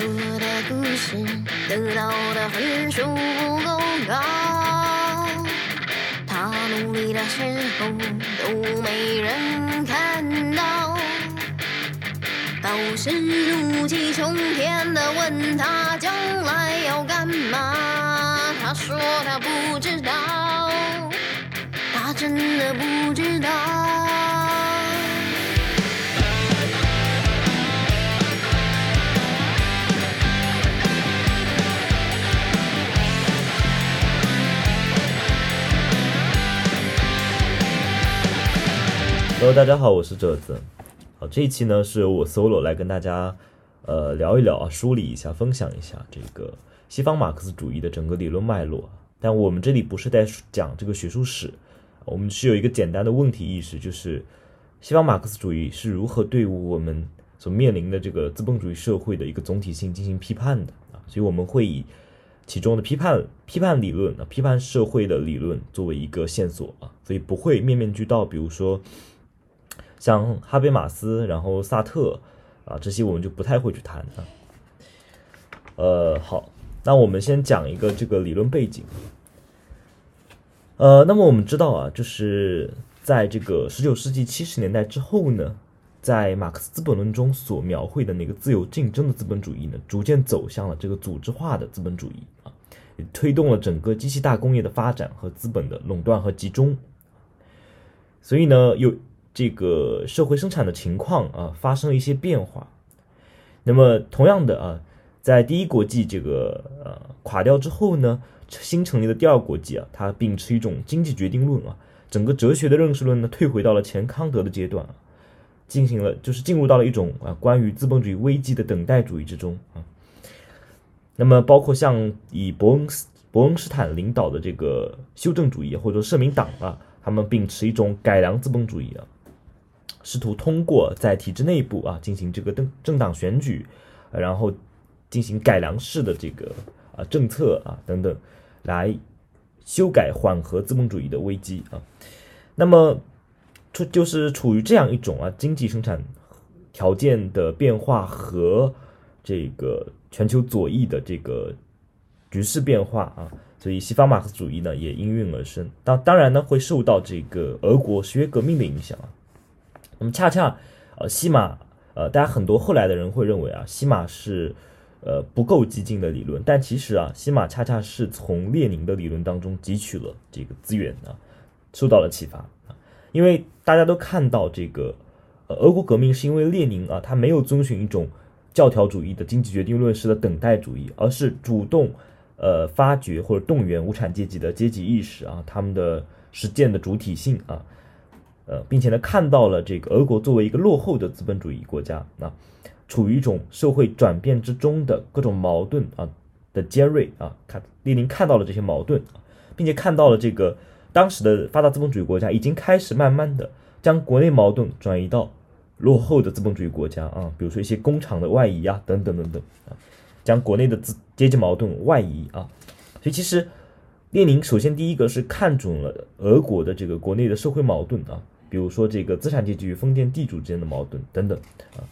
说的故事得到的分数不够高，他努力的时候都没人看到，导师怒气冲天的问他将来要干嘛，他说他不知道，他真的不知道。Hello，大家好，我是褶子。好，这一期呢是由我 solo 来跟大家呃聊一聊啊，梳理一下，分享一下这个西方马克思主义的整个理论脉络。但我们这里不是在讲这个学术史，我们是有一个简单的问题意识，就是西方马克思主义是如何对我们所面临的这个资本主义社会的一个总体性进行批判的啊？所以我们会以其中的批判批判理论啊，批判社会的理论作为一个线索啊，所以不会面面俱到。比如说。像哈贝马斯，然后萨特啊，这些我们就不太会去谈啊。呃，好，那我们先讲一个这个理论背景。呃，那么我们知道啊，就是在这个十九世纪七十年代之后呢，在马克思《资本论》中所描绘的那个自由竞争的资本主义呢，逐渐走向了这个组织化的资本主义啊，也推动了整个机器大工业的发展和资本的垄断和集中。所以呢，有。这个社会生产的情况啊，发生了一些变化。那么，同样的啊，在第一国际这个呃垮掉之后呢，新成立的第二国际啊，它秉持一种经济决定论啊，整个哲学的认识论呢，退回到了前康德的阶段啊，进行了就是进入到了一种啊关于资本主义危机的等待主义之中啊。那么，包括像以伯恩斯伯恩斯坦领导的这个修正主义或者说社民党啊，他们秉持一种改良资本主义啊。试图通过在体制内部啊进行这个政政党选举，然后进行改良式的这个啊政策啊等等，来修改缓和资本主义的危机啊。那么处就是处于这样一种啊经济生产条件的变化和这个全球左翼的这个局势变化啊，所以西方马克思主义呢也应运而生。当当然呢会受到这个俄国十月革命的影响啊。那么恰恰，呃，西马，呃，大家很多后来的人会认为啊，西马是，呃，不够激进的理论，但其实啊，西马恰恰是从列宁的理论当中汲取了这个资源啊，受到了启发啊，因为大家都看到这个，呃，俄国革命是因为列宁啊，他没有遵循一种教条主义的经济决定论式的等待主义，而是主动，呃，发掘或者动员无产阶级的阶级意识啊，他们的实践的主体性啊。呃，并且呢，看到了这个俄国作为一个落后的资本主义国家啊，处于一种社会转变之中的各种矛盾啊的尖锐啊，看列宁看到了这些矛盾，并且看到了这个当时的发达资本主义国家已经开始慢慢的将国内矛盾转移到落后的资本主义国家啊，比如说一些工厂的外移啊，等等等等啊，将国内的资阶级矛盾外移啊，所以其实列宁首先第一个是看准了俄国的这个国内的社会矛盾啊。比如说，这个资产阶级与封建地主之间的矛盾等等啊，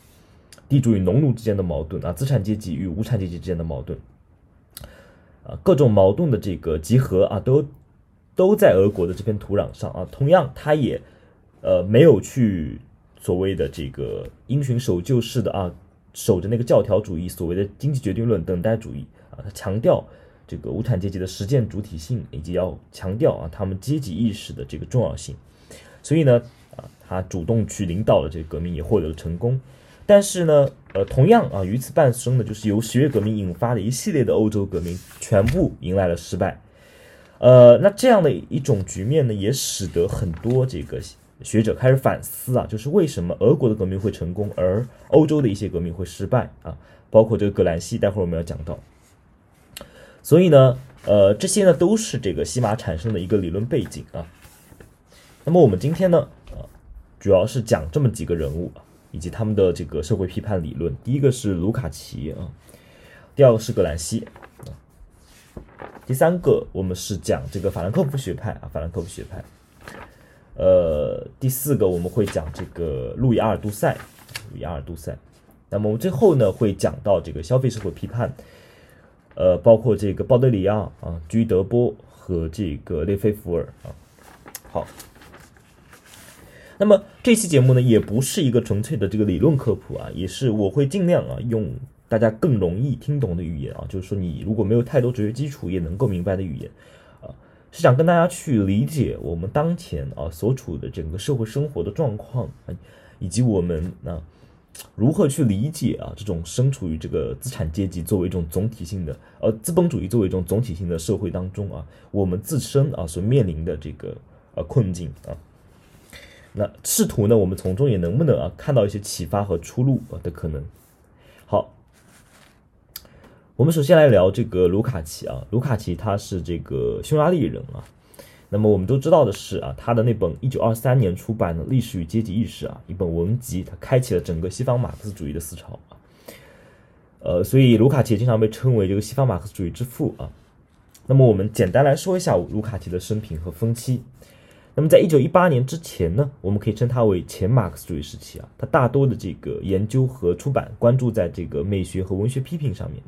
地主与农奴之间的矛盾啊，资产阶级与无产阶级之间的矛盾啊，各种矛盾的这个集合啊，都都在俄国的这片土壤上啊。同样，他也呃没有去所谓的这个因循守旧式的啊，守着那个教条主义，所谓的经济决定论等待主义啊，他强调这个无产阶级的实践主体性，以及要强调啊他们阶级意识的这个重要性。所以呢，啊，他主动去领导了这个革命，也获得了成功。但是呢，呃，同样啊，与此伴生的就是由十月革命引发的一系列的欧洲革命，全部迎来了失败。呃，那这样的一种局面呢，也使得很多这个学者开始反思啊，就是为什么俄国的革命会成功，而欧洲的一些革命会失败啊？包括这个葛兰西，待会儿我们要讲到。所以呢，呃，这些呢都是这个西马产生的一个理论背景啊。那么我们今天呢，呃，主要是讲这么几个人物以及他们的这个社会批判理论。第一个是卢卡奇啊，第二个是葛兰西啊，第三个我们是讲这个法兰克福学派啊，法兰克福学派。呃，第四个我们会讲这个路易阿尔杜塞，路易阿尔杜塞。那么我们最后呢会讲到这个消费社会批判，呃，包括这个鲍德里亚啊、居德波和这个列菲伏尔啊。好，那么这期节目呢也不是一个纯粹的这个理论科普啊，也是我会尽量啊用大家更容易听懂的语言啊，就是说你如果没有太多哲学基础也能够明白的语言啊，是想跟大家去理解我们当前啊所处的整个社会生活的状况啊，以及我们啊。如何去理解啊？这种身处于这个资产阶级作为一种总体性的，呃，资本主义作为一种总体性的社会当中啊，我们自身啊所面临的这个呃困境啊，那试图呢，我们从中也能不能啊看到一些启发和出路啊的可能？好，我们首先来聊这个卢卡奇啊，卢卡奇他是这个匈牙利人啊。那么我们都知道的是啊，他的那本一九二三年出版的《历史与阶级意识》啊，一本文集，他开启了整个西方马克思主义的思潮啊。呃，所以卢卡奇经常被称为这个西方马克思主义之父啊。那么我们简单来说一下卢卡奇的生平和分期。那么在一九一八年之前呢，我们可以称他为前马克思主义时期啊。他大多的这个研究和出版关注在这个美学和文学批评上面。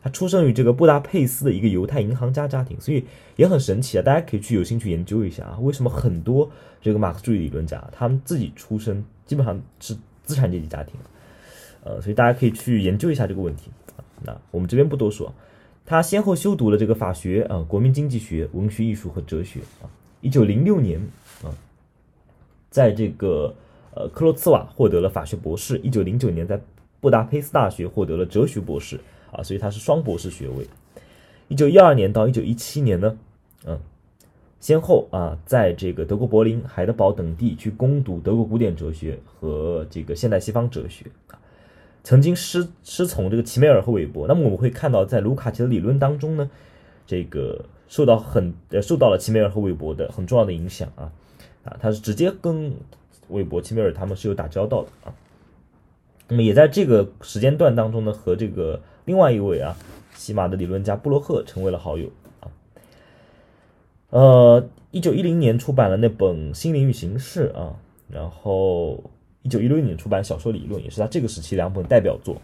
他出生于这个布达佩斯的一个犹太银行家家庭，所以也很神奇啊！大家可以去有兴趣研究一下啊，为什么很多这个马克思主义理论家他们自己出身基本上是资产阶级家庭，呃，所以大家可以去研究一下这个问题啊。那我们这边不多说，他先后修读了这个法学啊、国民经济学、文学艺术和哲学啊。一九零六年啊，在这个呃克洛茨瓦获得了法学博士，一九零九年在布达佩斯大学获得了哲学博士。啊，所以他是双博士学位。一九一二年到一九一七年呢，嗯，先后啊，在这个德国柏林、海德堡等地去攻读德国古典哲学和这个现代西方哲学，曾经师师从这个齐美尔和韦伯。那么我们会看到，在卢卡奇的理论当中呢，这个受到很呃受到了齐美尔和韦伯的很重要的影响啊啊，他是直接跟韦伯、齐美尔他们是有打交道的啊。那么也在这个时间段当中呢，和这个。另外一位啊，西马的理论家布洛赫成为了好友啊。呃，一九一零年出版了那本《心灵与形式》啊，然后一九一六年出版《小说理论》，也是他这个时期两本代表作。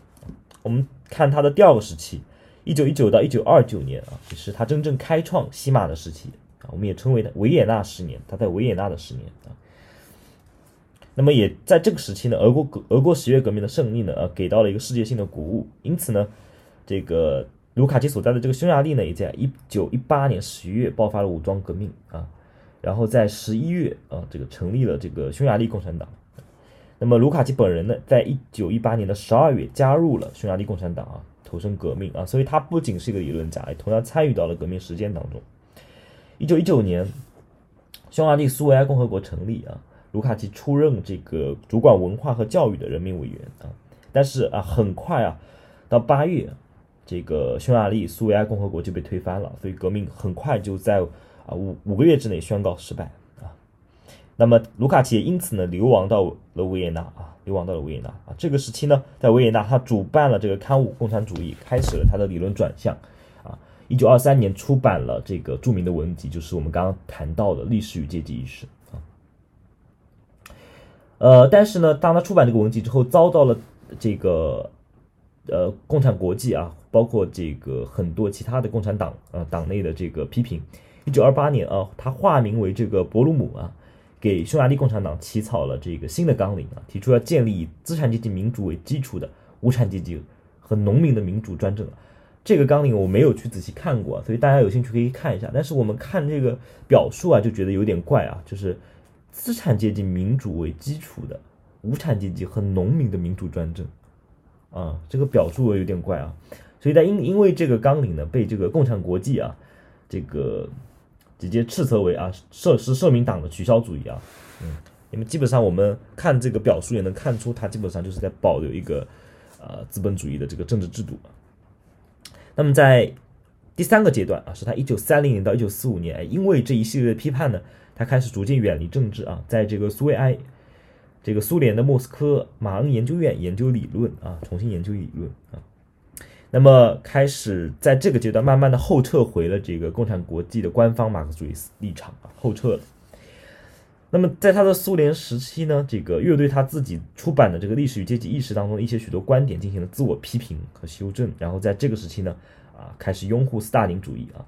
我们看他的第二个时期，一九一九到一九二九年啊，也是他真正开创西马的时期啊，我们也称为维也纳十年，他在维也纳的十年啊。那么也在这个时期呢，俄国革俄国十月革命的胜利呢，呃，给到了一个世界性的鼓舞，因此呢。这个卢卡奇所在的这个匈牙利呢，也在一九一八年十月爆发了武装革命啊，然后在十一月啊，这个成立了这个匈牙利共产党。那么卢卡奇本人呢，在一九一八年的十二月加入了匈牙利共产党啊，投身革命啊，所以他不仅是一个理论家，也同样参与到了革命实践当中。一九一九年，匈牙利苏维埃共和国成立啊，卢卡奇出任这个主管文化和教育的人民委员啊，但是啊，很快啊，到八月。这个匈牙利苏维埃共和国就被推翻了，所以革命很快就在啊五五个月之内宣告失败。那么卢卡奇也因此呢流亡到了维也纳啊，流亡到了维也纳啊。这个时期呢，在维也纳他主办了这个刊物《共产主义》，开始了他的理论转向啊。一九二三年出版了这个著名的文集，就是我们刚刚谈到的《历史与阶级意识》啊。呃，但是呢，当他出版这个文集之后，遭到了这个。呃，共产国际啊，包括这个很多其他的共产党呃党内的这个批评。一九二八年啊，他化名为这个伯鲁姆啊，给匈牙利共产党起草了这个新的纲领啊，提出要建立以资产阶级民主为基础的无产阶级和农民的民主专政。这个纲领我没有去仔细看过，所以大家有兴趣可以看一下。但是我们看这个表述啊，就觉得有点怪啊，就是资产阶级民主为基础的无产阶级和农民的民主专政。啊，这个表述有点怪啊，所以在因因为这个纲领呢，被这个共产国际啊，这个直接斥责为啊社是社民党的取消主义啊，嗯，因为基本上我们看这个表述也能看出，他基本上就是在保留一个呃资本主义的这个政治制度。那么在第三个阶段啊，是他一九三零年到一九四五年，因为这一系列的批判呢，他开始逐渐远离政治啊，在这个苏维埃。这个苏联的莫斯科马恩研究院研究理论啊，重新研究理论啊，那么开始在这个阶段慢慢的后撤回了这个共产国际的官方马克思主义立场啊，后撤了。那么在他的苏联时期呢，这个又对他自己出版的这个历史与阶级意识当中的一些许多观点进行了自我批评和修正，然后在这个时期呢，啊，开始拥护斯大林主义啊。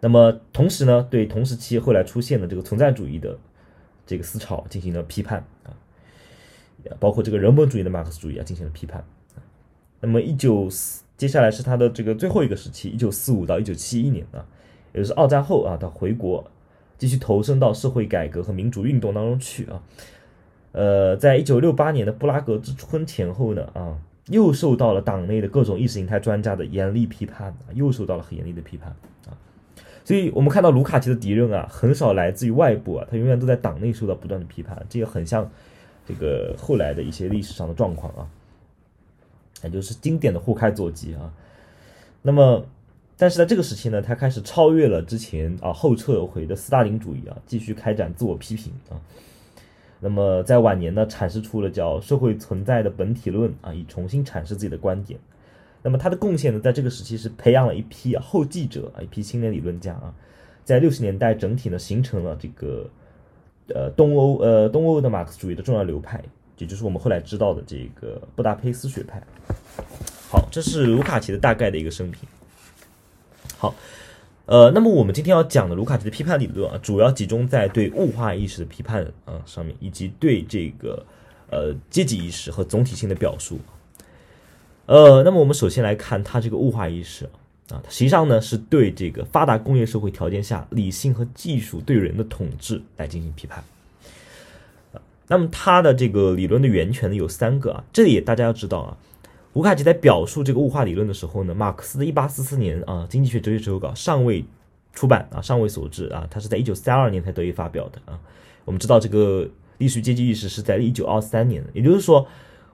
那么同时呢，对同时期后来出现的这个存在主义的这个思潮进行了批判啊，包括这个人本主义的马克思主义啊进行了批判。那么一九四，接下来是他的这个最后一个时期，一九四五到一九七一年啊，也就是二战后啊，他回国。继续投身到社会改革和民主运动当中去啊，呃，在一九六八年的布拉格之春前后呢啊，又受到了党内的各种意识形态专家的严厉批判啊，又受到了很严厉的批判啊，所以我们看到卢卡奇的敌人啊，很少来自于外部啊，他永远都在党内受到不断的批判，这也很像这个后来的一些历史上的状况啊，也就是经典的互开左击啊，那么。但是在这个时期呢，他开始超越了之前啊后撤回的斯大林主义啊，继续开展自我批评啊。那么在晚年呢，阐释出了叫社会存在的本体论啊，以重新阐释自己的观点。那么他的贡献呢，在这个时期是培养了一批啊后继者啊，一批青年理论家啊，在六十年代整体呢形成了这个呃东欧呃东欧的马克思主义的重要流派，也就是我们后来知道的这个布达佩斯学派。好，这是卢卡奇的大概的一个生平。好，呃，那么我们今天要讲的卢卡奇的批判理论啊，主要集中在对物化意识的批判啊上面，以及对这个呃阶级意识和总体性的表述。呃，那么我们首先来看他这个物化意识啊，实际上呢是对这个发达工业社会条件下理性和技术对人的统治来进行批判。那么它的这个理论的源泉呢有三个啊，这里大家要知道啊。卢卡奇在表述这个物化理论的时候呢，马克思的1844年啊《经济学哲学手稿》尚未出版啊，尚未所致啊，他是在1932年才得以发表的啊。我们知道这个历史阶级意识是在1923年，也就是说，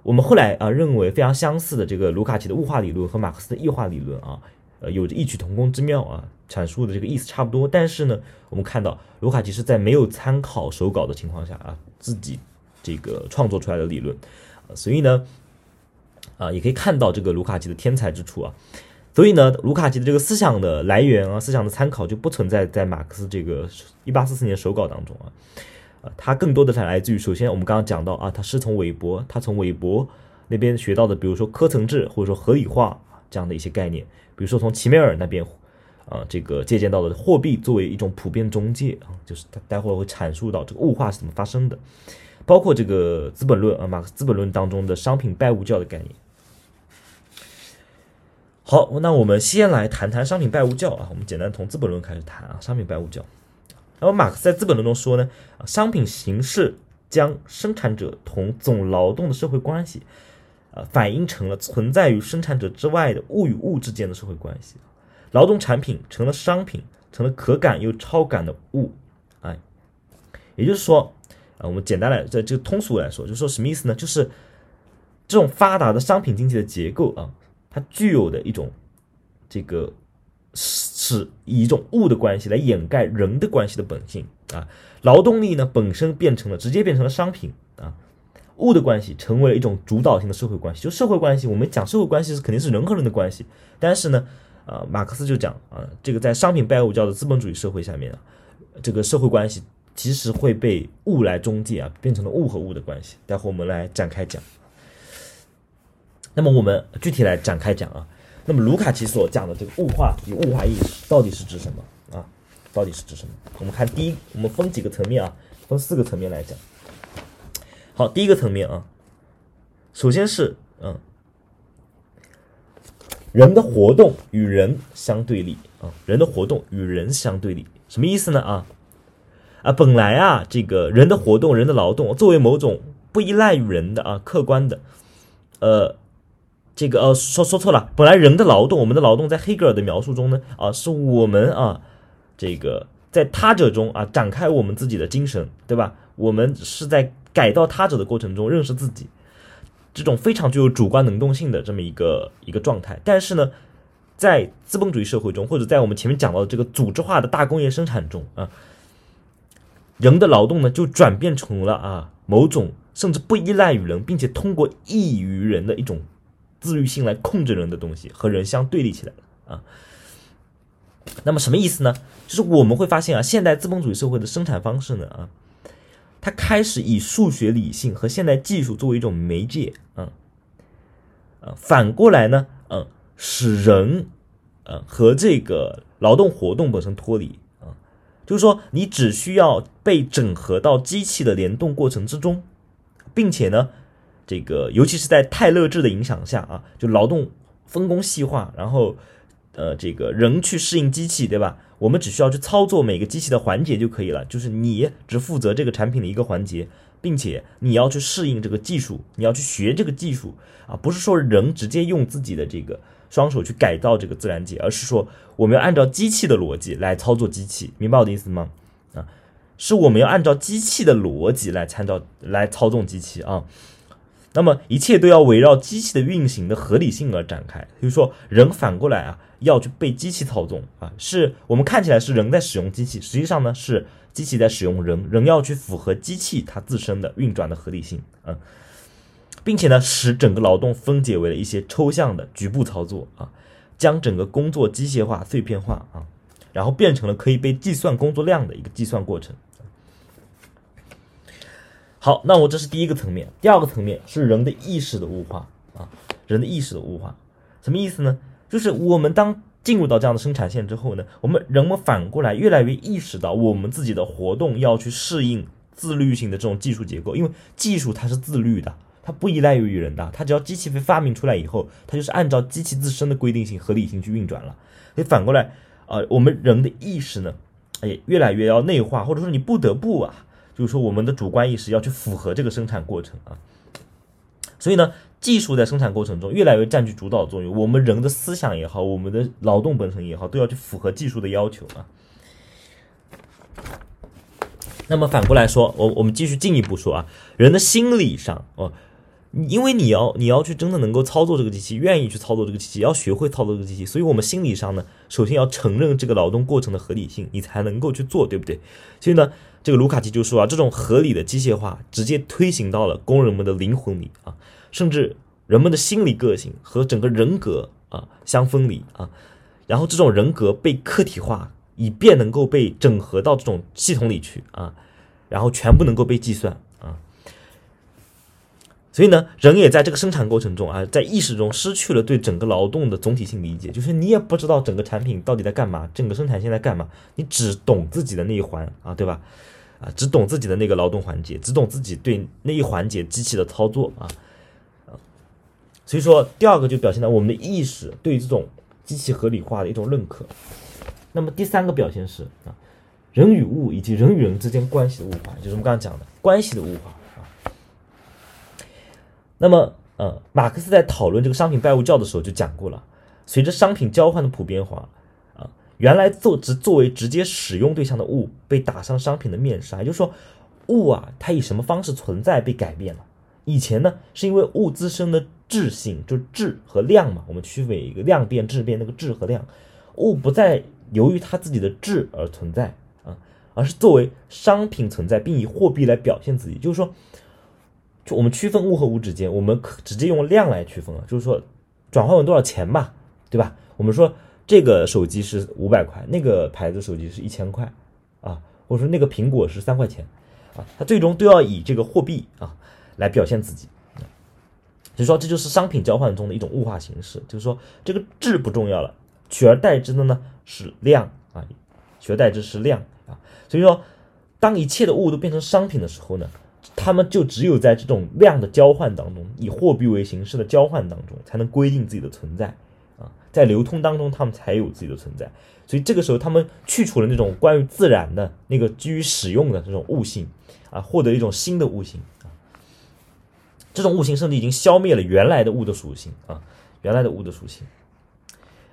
我们后来啊认为非常相似的这个卢卡奇的物化理论和马克思的异化理论啊，呃，有着异曲同工之妙啊，阐述的这个意思差不多。但是呢，我们看到卢卡奇是在没有参考手稿的情况下啊，自己这个创作出来的理论，所以呢。啊，也可以看到这个卢卡奇的天才之处啊，所以呢，卢卡奇的这个思想的来源啊，思想的参考就不存在在马克思这个一八四四年手稿当中啊，啊，他更多的是来自于首先我们刚刚讲到啊，他是从韦伯，他从韦伯那边学到的，比如说科层制或者说合理化这样的一些概念，比如说从齐梅尔那边啊，这个借鉴到的货币作为一种普遍中介啊，就是他待会儿会阐述到这个物化是怎么发生的，包括这个《资本论》啊，马克思《资本论》当中的商品拜物教的概念。好，那我们先来谈谈商品拜物教啊。我们简单从《资本论》开始谈啊，商品拜物教。那么马克思在《资本论》中说呢，商品形式将生产者同总劳动的社会关系，啊，反映成了存在于生产者之外的物与物之间的社会关系。劳动产品成了商品，成了可感又超感的物。哎，也就是说，啊，我们简单来在这个通俗来说，就是说什么意思呢？就是这种发达的商品经济的结构啊。它具有的一种这个是是以一种物的关系来掩盖人的关系的本性啊，劳动力呢本身变成了直接变成了商品啊，物的关系成为了一种主导性的社会关系。就社会关系，我们讲社会关系是肯定是人和人的关系，但是呢，啊，马克思就讲啊，这个在商品拜物教的资本主义社会下面啊，这个社会关系其实会被物来中介啊，变成了物和物的关系。待会我们来展开讲。那么我们具体来展开讲啊。那么卢卡奇所讲的这个物化与物化意识到底是指什么啊？到底是指什么？我们看第一，我们分几个层面啊，分四个层面来讲。好，第一个层面啊，首先是嗯，人的活动与人相对立啊，人的活动与人相对立，什么意思呢啊？啊，本来啊，这个人的活动、人的劳动作为某种不依赖于人的啊，客观的，呃。这个呃说说错了，本来人的劳动，我们的劳动在黑格尔的描述中呢，啊，是我们啊，这个在他者中啊展开我们自己的精神，对吧？我们是在改造他者的过程中认识自己，这种非常具有主观能动性的这么一个一个状态。但是呢，在资本主义社会中，或者在我们前面讲到的这个组织化的大工业生产中啊，人的劳动呢就转变成了啊某种甚至不依赖于人，并且通过异于人的一种。自律性来控制人的东西和人相对立起来了啊，那么什么意思呢？就是我们会发现啊，现代资本主义社会的生产方式呢啊，它开始以数学理性和现代技术作为一种媒介，嗯，呃，反过来呢，嗯，使人，呃，和这个劳动活动本身脱离啊，就是说你只需要被整合到机器的联动过程之中，并且呢，这个尤其是在泰勒制的影响下啊，就劳动分工细化，然后。呃，这个人去适应机器，对吧？我们只需要去操作每个机器的环节就可以了。就是你只负责这个产品的一个环节，并且你要去适应这个技术，你要去学这个技术啊，不是说人直接用自己的这个双手去改造这个自然界，而是说我们要按照机器的逻辑来操作机器，明白我的意思吗？啊，是我们要按照机器的逻辑来参照来操纵机器啊。那么一切都要围绕机器的运行的合理性而展开，就是说人反过来啊。要去被机器操纵啊，是我们看起来是人在使用机器，实际上呢是机器在使用人，人要去符合机器它自身的运转的合理性啊，并且呢使整个劳动分解为了一些抽象的局部操作啊，将整个工作机械化、碎片化啊，然后变成了可以被计算工作量的一个计算过程。好，那我这是第一个层面，第二个层面是人的意识的物化啊，人的意识的物化，什么意思呢？就是我们当进入到这样的生产线之后呢，我们人们反过来越来越意识到，我们自己的活动要去适应自律性的这种技术结构，因为技术它是自律的，它不依赖于人的，它只要机器被发明出来以后，它就是按照机器自身的规定性、合理性去运转了。所以反过来，呃，我们人的意识呢，哎，越来越要内化，或者说你不得不啊，就是说我们的主观意识要去符合这个生产过程啊。所以呢。技术在生产过程中越来越占据主导作用，我们人的思想也好，我们的劳动本身也好，都要去符合技术的要求啊。那么反过来说，我我们继续进一步说啊，人的心理上哦，因为你要你要去真的能够操作这个机器，愿意去操作这个机器，要学会操作这个机器，所以我们心理上呢，首先要承认这个劳动过程的合理性，你才能够去做，对不对？所以呢，这个卢卡奇就说啊，这种合理的机械化直接推行到了工人们的灵魂里啊。甚至人们的心理个性和整个人格啊相分离啊，然后这种人格被客体化，以便能够被整合到这种系统里去啊，然后全部能够被计算啊。所以呢，人也在这个生产过程中啊，在意识中失去了对整个劳动的总体性理解，就是你也不知道整个产品到底在干嘛，整个生产线在干嘛，你只懂自己的那一环啊，对吧？啊，只懂自己的那个劳动环节，只懂自己对那一环节机器的操作啊。所以说，第二个就表现在我们的意识对这种机器合理化的一种认可。那么第三个表现是啊，人与物以及人与人之间关系的物化，就是我们刚刚讲的关系的物化啊。那么，呃，马克思在讨论这个商品拜物教的时候就讲过了，随着商品交换的普遍化啊，原来作只作为直接使用对象的物被打上商品的面纱，也就是说，物啊，它以什么方式存在被改变了。以前呢，是因为物自身的质性，就质和量嘛，我们区分一个量变质变，那个质和量，物不再由于它自己的质而存在啊，而是作为商品存在，并以货币来表现自己。就是说，就我们区分物和物之间，我们可直接用量来区分了。就是说，转换为多少钱嘛，对吧？我们说这个手机是五百块，那个牌子手机是一千块啊，或者说那个苹果是三块钱啊，它最终都要以这个货币啊。来表现自己，所以说这就是商品交换中的一种物化形式，就是说这个质不重要了，取而代之的呢是量啊，取而代之是量啊，所以说当一切的物都变成商品的时候呢，他们就只有在这种量的交换当中，以货币为形式的交换当中，才能规定自己的存在啊，在流通当中他们才有自己的存在，所以这个时候他们去除了那种关于自然的那个基于使用的这种物性啊，获得一种新的物性。这种物性甚至已经消灭了原来的物的属性啊，原来的物的属性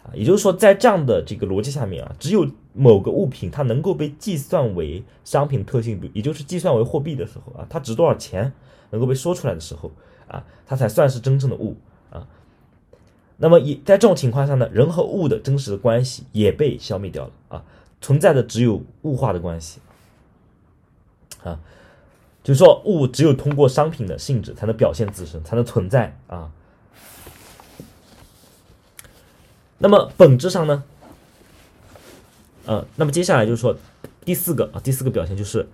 啊，也就是说，在这样的这个逻辑下面啊，只有某个物品它能够被计算为商品特性，也就是计算为货币的时候啊，它值多少钱能够被说出来的时候啊，它才算是真正的物啊。那么，也在这种情况下呢，人和物的真实的关系也被消灭掉了啊，存在的只有物化的关系啊。就是说，物只有通过商品的性质才能表现自身，才能存在啊。那么本质上呢，呃，那么接下来就是说第四个啊，第四个表现就是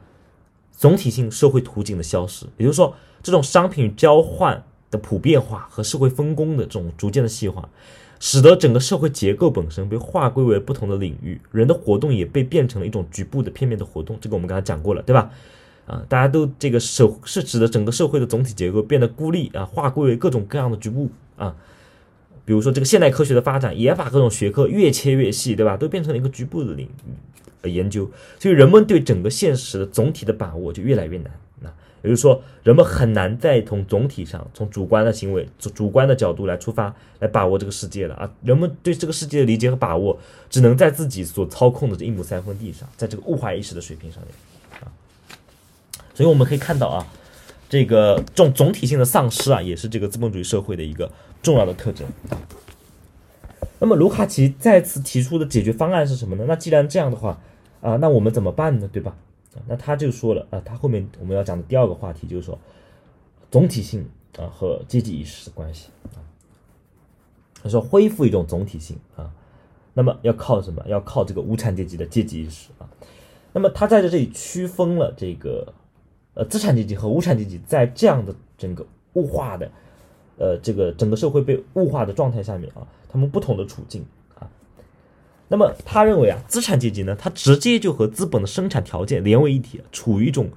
总体性社会途径的消失，也就是说这种商品交换的普遍化和社会分工的这种逐渐的细化，使得整个社会结构本身被划归为不同的领域，人的活动也被变成了一种局部的片面的活动，这个我们刚才讲过了，对吧？啊，大家都这个社是指的整个社会的总体结构变得孤立啊，划归为各种各样的局部啊。比如说这个现代科学的发展，也把各种学科越切越细，对吧？都变成了一个局部的领呃研究，所以人们对整个现实的总体的把握就越来越难。那也就是说，人们很难再从总体上、从主观的行为、主主观的角度来出发来把握这个世界了啊！人们对这个世界的理解和把握，只能在自己所操控的这一亩三分地上，在这个物化意识的水平上面。所以我们可以看到啊，这个这种总体性的丧失啊，也是这个资本主义社会的一个。重要的特征。那么卢卡奇再次提出的解决方案是什么呢？那既然这样的话，啊，那我们怎么办呢？对吧？那他就说了啊，他后面我们要讲的第二个话题就是说，总体性啊和阶级意识的关系啊。他说恢复一种总体性啊，那么要靠什么？要靠这个无产阶级的阶级意识啊。那么他在这里区分了这个呃资产阶级和无产阶级在这样的整个物化的。呃，这个整个社会被物化的状态下面啊，他们不同的处境啊。那么他认为啊，资产阶级呢，它直接就和资本的生产条件连为一体，处于一种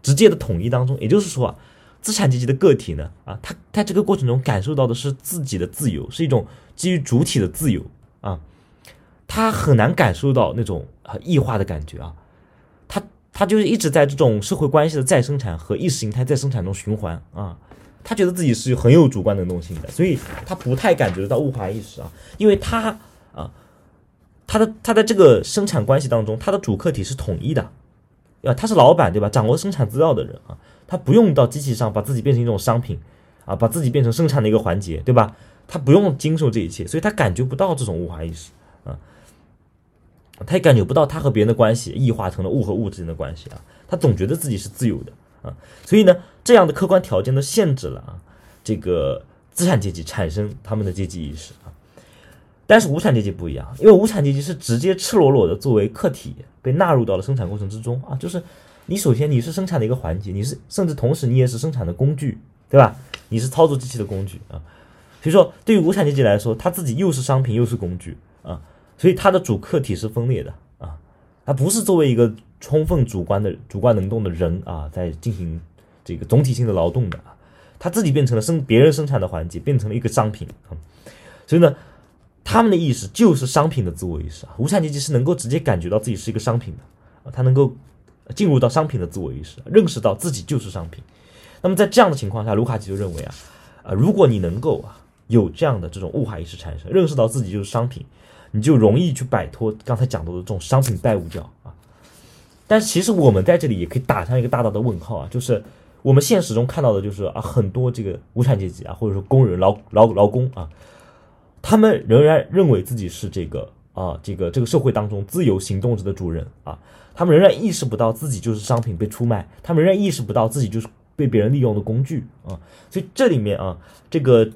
直接的统一当中。也就是说啊，资产阶级的个体呢，啊，他在这个过程中感受到的是自己的自由，是一种基于主体的自由啊，他很难感受到那种啊异化的感觉啊，他就是一直在这种社会关系的再生产和意识形态再生产中循环啊。他觉得自己是很有主观能动性的，所以他不太感觉到物化意识啊，因为他啊，他的他在这个生产关系当中，他的主客体是统一的，啊，他是老板对吧？掌握生产资料的人啊，他不用到机器上把自己变成一种商品啊，把自己变成生产的一个环节对吧？他不用经受这一切，所以他感觉不到这种物化意识，他也感觉不到他和别人的关系异化成了物和物之间的关系啊，他总觉得自己是自由的。啊，所以呢，这样的客观条件都限制了啊，这个资产阶级产生他们的阶级意识啊。但是无产阶级不一样，因为无产阶级是直接赤裸裸的作为客体被纳入到了生产过程之中啊，就是你首先你是生产的一个环节，你是甚至同时你也是生产的工具，对吧？你是操作机器的工具啊。所以说，对于无产阶级来说，他自己又是商品又是工具啊，所以他的主客体是分裂的啊，他不是作为一个。充分主观的主观能动的人啊，在进行这个总体性的劳动的啊，他自己变成了生别人生产的环节，变成了一个商品啊，所以呢，他们的意识就是商品的自我意识啊。无产阶级是能够直接感觉到自己是一个商品的啊，他能够进入到商品的自我意识，认识到自己就是商品。那么在这样的情况下，卢卡奇就认为啊，啊，如果你能够啊有这样的这种物化意识产生，认识到自己就是商品，你就容易去摆脱刚才讲到的这种商品代物教啊。但是其实我们在这里也可以打上一个大大的问号啊，就是我们现实中看到的，就是啊很多这个无产阶级啊，或者说工人、劳劳劳工啊，他们仍然认为自己是这个啊这个这个社会当中自由行动者的主人啊，他们仍然意识不到自己就是商品被出卖，他们仍然意识不到自己就是被别人利用的工具啊，所以这里面啊这个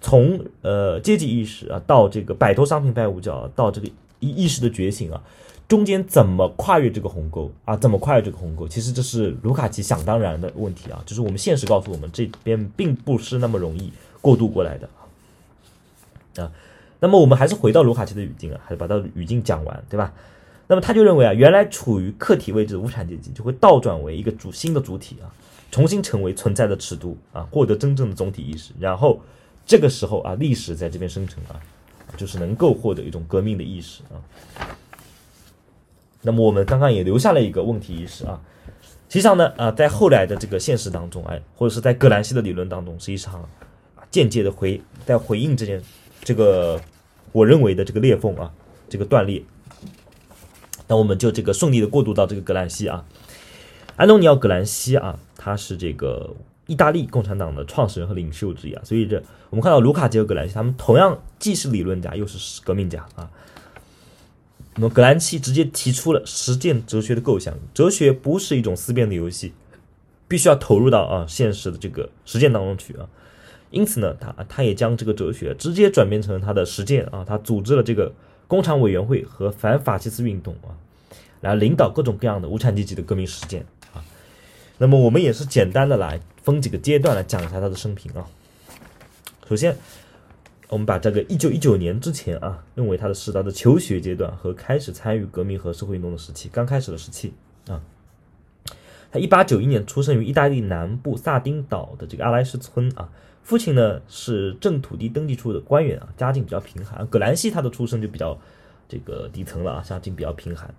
从呃阶级意识啊到这个摆脱商品拜物教到这个意意识的觉醒啊。中间怎么跨越这个鸿沟啊？怎么跨越这个鸿沟？其实这是卢卡奇想当然的问题啊，就是我们现实告诉我们，这边并不是那么容易过渡过来的啊。那么我们还是回到卢卡奇的语境啊，还是把他的语境讲完，对吧？那么他就认为啊，原来处于客体位置的无产阶级就会倒转为一个主新的主体啊，重新成为存在的尺度啊，获得真正的总体意识，然后这个时候啊，历史在这边生成啊，就是能够获得一种革命的意识啊。那么我们刚刚也留下了一个问题意识啊，实际上呢啊，在后来的这个现实当中，哎，或者是在葛兰西的理论当中，实际上啊间接的回在回应这件这个我认为的这个裂缝啊，这个断裂。那我们就这个顺利的过渡到这个葛兰西啊，安东尼奥·葛兰西啊，他是这个意大利共产党的创始人和领袖之一啊，所以这我们看到卢卡奇和葛兰西，他们同样既是理论家又是革命家啊。那么，格兰奇直接提出了实践哲学的构想。哲学不是一种思辨的游戏，必须要投入到啊现实的这个实践当中去啊。因此呢，他他也将这个哲学直接转变成他的实践啊。他组织了这个工厂委员会和反法西斯运动啊，来领导各种各样的无产阶级的革命实践啊。那么我们也是简单的来分几个阶段来讲一下他的生平啊。首先，我们把这个一九一九年之前啊，认为他的是他的求学阶段和开始参与革命和社会运动的时期，刚开始的时期啊。他一八九一年出生于意大利南部萨丁岛的这个阿莱什村啊，父亲呢是镇土地登记处的官员啊，家境比较贫寒。葛兰西他的出生就比较这个底层了啊，家境比较贫寒，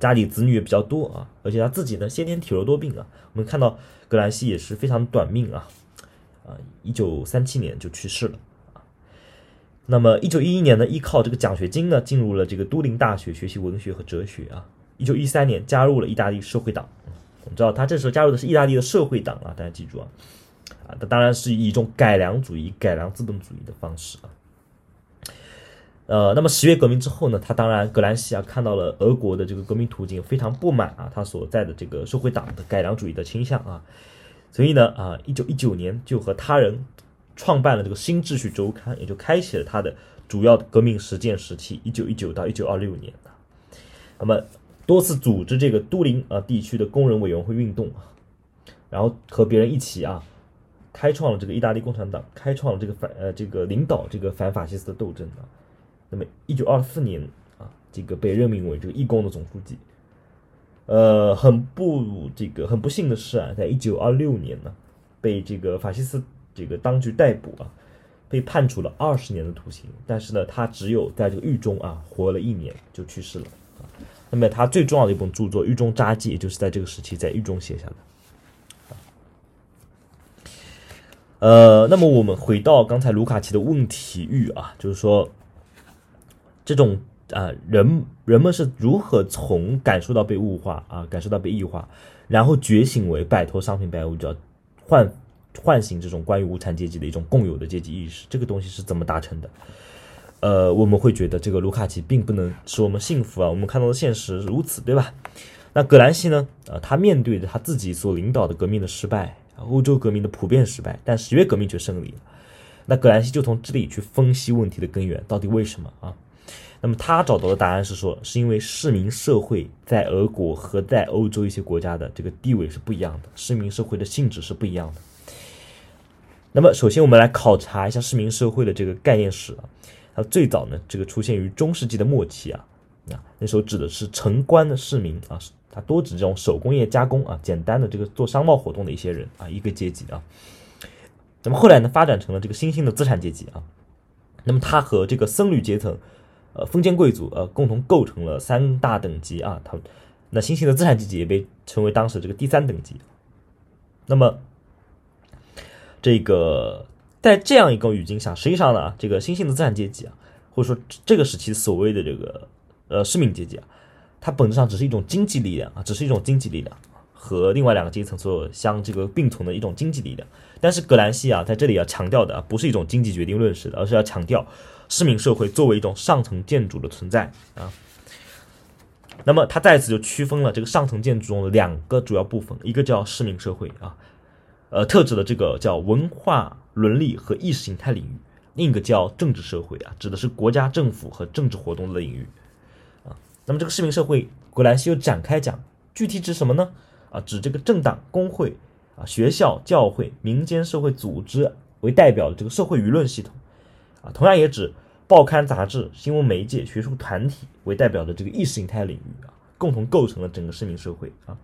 家里子女也比较多啊，而且他自己呢先天体弱多病啊。我们看到格兰西也是非常短命啊，啊，一九三七年就去世了。那么一九一一年呢，依靠这个奖学金呢，进入了这个都灵大学学习文学和哲学啊。一九一三年加入了意大利社会党。我们知道他这时候加入的是意大利的社会党啊，大家记住啊，啊，他当然是以一种改良主义、改良资本主义的方式啊。呃，那么十月革命之后呢，他当然格兰西亚看到了俄国的这个革命途径，非常不满啊，他所在的这个社会党的改良主义的倾向啊，所以呢啊，一九一九年就和他人创办了这个《新秩序周刊》，也就开启了他的主要革命实践时期，一九一九到一九二六年，那么。多次组织这个都灵啊地区的工人委员会运动啊，然后和别人一起啊，开创了这个意大利共产党，开创了这个反呃这个领导这个反法西斯的斗争啊。那么一九二四年啊，这个被任命为这个义工的总书记。呃，很不这个很不幸的是啊，在一九二六年呢，被这个法西斯这个当局逮捕啊，被判处了二十年的徒刑。但是呢，他只有在这个狱中啊活了一年就去世了。那么他最重要的一本著作《狱中札记》，也就是在这个时期在狱中写下的。呃，那么我们回到刚才卢卡奇的问题域啊，就是说，这种啊人人们是如何从感受到被物化啊，感受到被异化，然后觉醒为摆脱商品拜物，叫唤唤醒这种关于无产阶级的一种共有的阶级意识，这个东西是怎么达成的？呃，我们会觉得这个卢卡奇并不能使我们幸福啊。我们看到的现实如此，对吧？那葛兰西呢？呃，他面对着他自己所领导的革命的失败，欧洲革命的普遍失败，但十月革命却胜利了。那葛兰西就从这里去分析问题的根源，到底为什么啊？那么他找到的答案是说，是因为市民社会在俄国和在欧洲一些国家的这个地位是不一样的，市民社会的性质是不一样的。那么，首先我们来考察一下市民社会的这个概念史啊。它最早呢，这个出现于中世纪的末期啊，啊，那时候指的是城关的市民啊，它多指这种手工业加工啊，简单的这个做商贸活动的一些人啊，一个阶级啊。那么后来呢，发展成了这个新兴的资产阶级啊。那么它和这个僧侣阶层、呃封建贵族呃共同构成了三大等级啊。他那新兴的资产阶级也被称为当时这个第三等级。那么这个。在这样一个语境下，实际上呢，这个新兴的资产阶级啊，或者说这个时期所谓的这个呃市民阶级啊，它本质上只是一种经济力量啊，只是一种经济力量，和另外两个阶层所相这个并存的一种经济力量。但是格兰西啊，在这里要强调的不是一种经济决定论式的，而是要强调市民社会作为一种上层建筑的存在啊。那么他再次就区分了这个上层建筑中的两个主要部分，一个叫市民社会啊。呃，特指的这个叫文化伦理和意识形态领域，另一个叫政治社会啊，指的是国家政府和政治活动的领域啊。那么这个市民社会，格兰西又展开讲，具体指什么呢？啊，指这个政党、工会啊、学校、教会、民间社会组织为代表的这个社会舆论系统同样也指报刊杂志、新闻媒介、学术团体为代表的这个意识形态领域啊，共同构成了整个市民社会啊。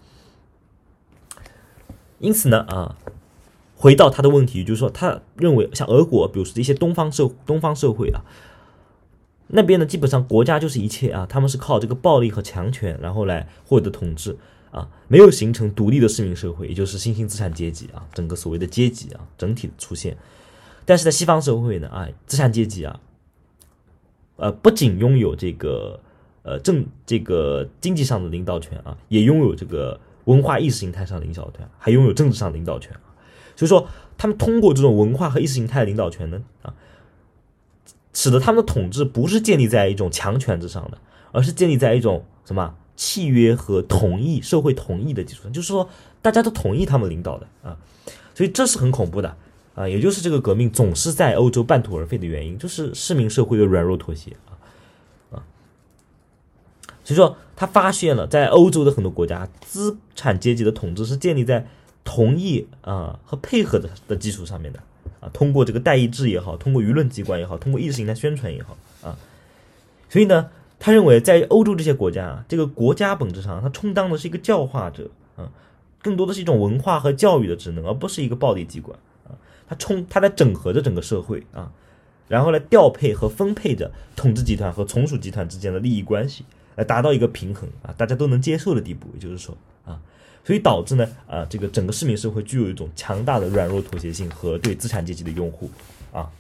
因此呢，啊，回到他的问题，就是说，他认为像俄国，比如说一些东方社东方社会啊，那边呢，基本上国家就是一切啊，他们是靠这个暴力和强权，然后来获得统治啊，没有形成独立的市民社会，也就是新兴资产阶级啊，整个所谓的阶级啊，整体的出现。但是在西方社会呢，啊，资产阶级啊，呃，不仅拥有这个呃政这个经济上的领导权啊，也拥有这个。文化意识形态上的领导权，还拥有政治上的领导权所以说，他们通过这种文化和意识形态的领导权呢，啊，使得他们的统治不是建立在一种强权之上的，而是建立在一种什么契约和同意、社会同意的基础上，就是说大家都同意他们领导的啊，所以这是很恐怖的。啊，也就是这个革命总是在欧洲半途而废的原因，就是市民社会的软弱妥协啊啊。所以说他发现了在欧洲的很多国家，资产阶级的统治是建立在同意啊和配合的的基础上面的啊，通过这个代议制也好，通过舆论机关也好，通过意识形态宣传也好啊，所以呢，他认为在欧洲这些国家啊，这个国家本质上它充当的是一个教化者啊，更多的是一种文化和教育的职能，而不是一个暴力机关，它充它在整合着整个社会啊。然后来调配和分配着统治集团和从属集团之间的利益关系，来达到一个平衡啊，大家都能接受的地步。也就是说啊，所以导致呢啊，这个整个市民社会具有一种强大的软弱妥协性和对资产阶级的拥护啊。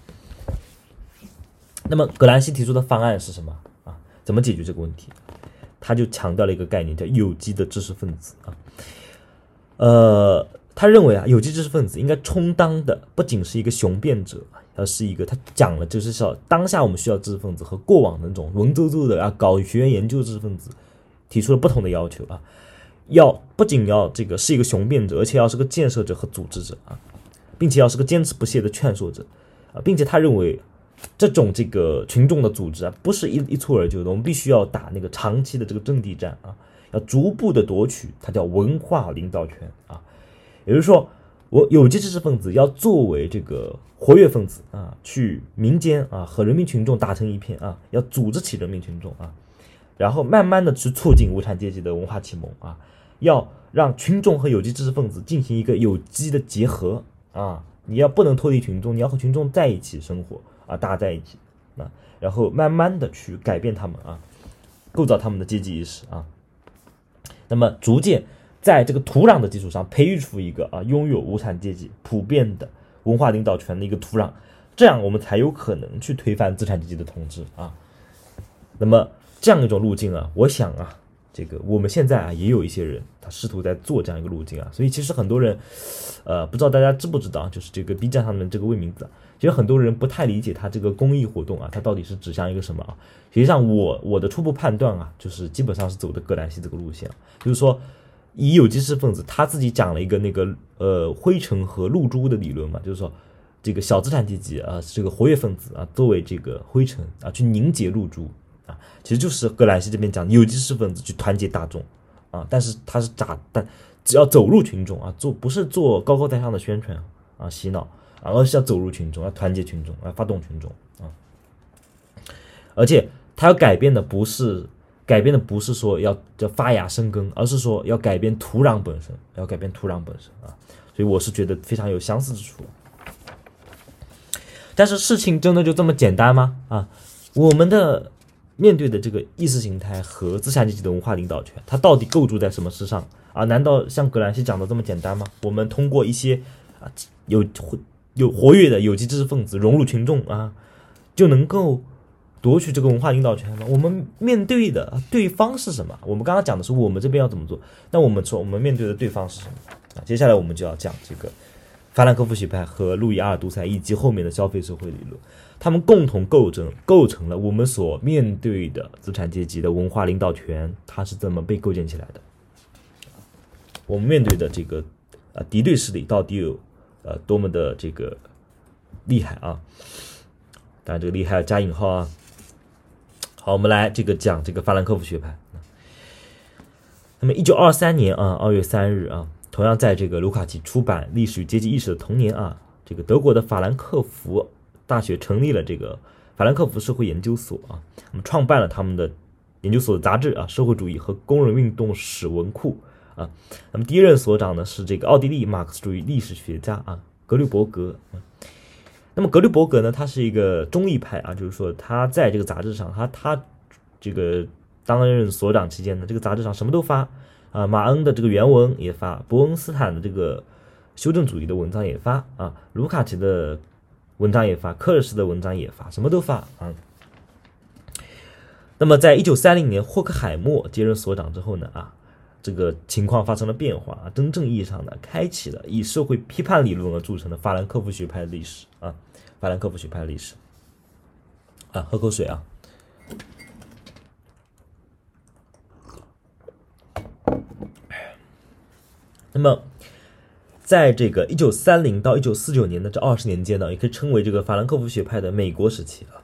那么葛兰西提出的方案是什么啊？怎么解决这个问题？他就强调了一个概念，叫有机的知识分子啊。呃，他认为啊，有机知识分子应该充当的不仅是一个雄辩者。而是一个，他讲了，就是说，当下我们需要知识分子和过往那种文绉绉的啊，搞学院研究知识分子，提出了不同的要求啊，要不仅要这个是一个雄辩者，而且要是个建设者和组织者啊，并且要是个坚持不懈的劝说者啊，并且他认为这种这个群众的组织啊，不是一一蹴而就的，我们必须要打那个长期的这个阵地战啊，要逐步的夺取，它叫文化领导权啊，也就是说。我有机知识分子要作为这个活跃分子啊，去民间啊和人民群众打成一片啊，要组织起人民群众啊，然后慢慢的去促进无产阶级的文化启蒙啊，要让群众和有机知识分子进行一个有机的结合啊，你要不能脱离群众，你要和群众在一起生活啊，大家在一起啊，然后慢慢的去改变他们啊，构造他们的阶级意识啊，那么逐渐。在这个土壤的基础上培育出一个啊拥有无产阶级普遍的文化领导权的一个土壤，这样我们才有可能去推翻资产阶级的统治啊。那么这样一种路径啊，我想啊，这个我们现在啊也有一些人他试图在做这样一个路径啊。所以其实很多人，呃，不知道大家知不知道，就是这个 B 站上面这个魏明子，其实很多人不太理解他这个公益活动啊，他到底是指向一个什么啊？实际上我我的初步判断啊，就是基本上是走的葛兰西这个路线，就是说。以有机知识分子他自己讲了一个那个呃灰尘和露珠的理论嘛，就是说这个小资产阶级啊，这个活跃分子啊，作为这个灰尘啊，去凝结露珠啊，其实就是格兰西这边讲有机知识分子去团结大众啊，但是他是咋？但只要走入群众啊，做不是做高高在上的宣传啊洗脑啊，而是要走入群众，要团结群众，要发动群众啊，而且他要改变的不是。改变的不是说要要发芽生根，而是说要改变土壤本身，要改变土壤本身啊！所以我是觉得非常有相似之处。但是事情真的就这么简单吗？啊，我们的面对的这个意识形态和资产阶级的文化领导权，它到底构筑在什么之上啊？难道像格兰西讲的这么简单吗？我们通过一些啊有有活跃的有机知识分子融入群众啊，就能够？夺取这个文化领导权吗？我们面对的对方是什么？我们刚刚讲的是我们这边要怎么做，那我们说我们面对的对方是什么啊？接下来我们就要讲这个法兰克福学派和路易阿尔杜塞以及后面的消费社会理论，他们共同构成构成了我们所面对的资产阶级的文化领导权，它是怎么被构建起来的？我们面对的这个啊敌对势力到底有呃多么的这个厉害啊？当然这个厉害要加引号啊。好，我们来这个讲这个法兰克福学派。那么，一九二三年啊，二月三日啊，同样在这个卢卡奇出版《历史与阶级意识》的同年啊，这个德国的法兰克福大学成立了这个法兰克福社会研究所啊，那么创办了他们的研究所的杂志啊，《社会主义和工人运动史文库》啊。那么第一任所长呢是这个奥地利马克思主义历史学家啊，格律伯格。那么格律伯格呢，他是一个中立派啊，就是说他在这个杂志上，他他这个担任所长期间呢，这个杂志上什么都发啊，马恩的这个原文也发，伯恩斯坦的这个修正主义的文章也发啊，卢卡奇的文章也发，克尔斯的文章也发，什么都发啊。那么在一九三零年霍克海默接任所长之后呢啊。这个情况发生了变化啊，真正意义上的开启了以社会批判理论而著称的法兰克福学派的历史啊，法兰克福学派的历史啊，喝口水啊。那么，在这个一九三零到一九四九年的这二十年间呢，也可以称为这个法兰克福学派的美国时期啊。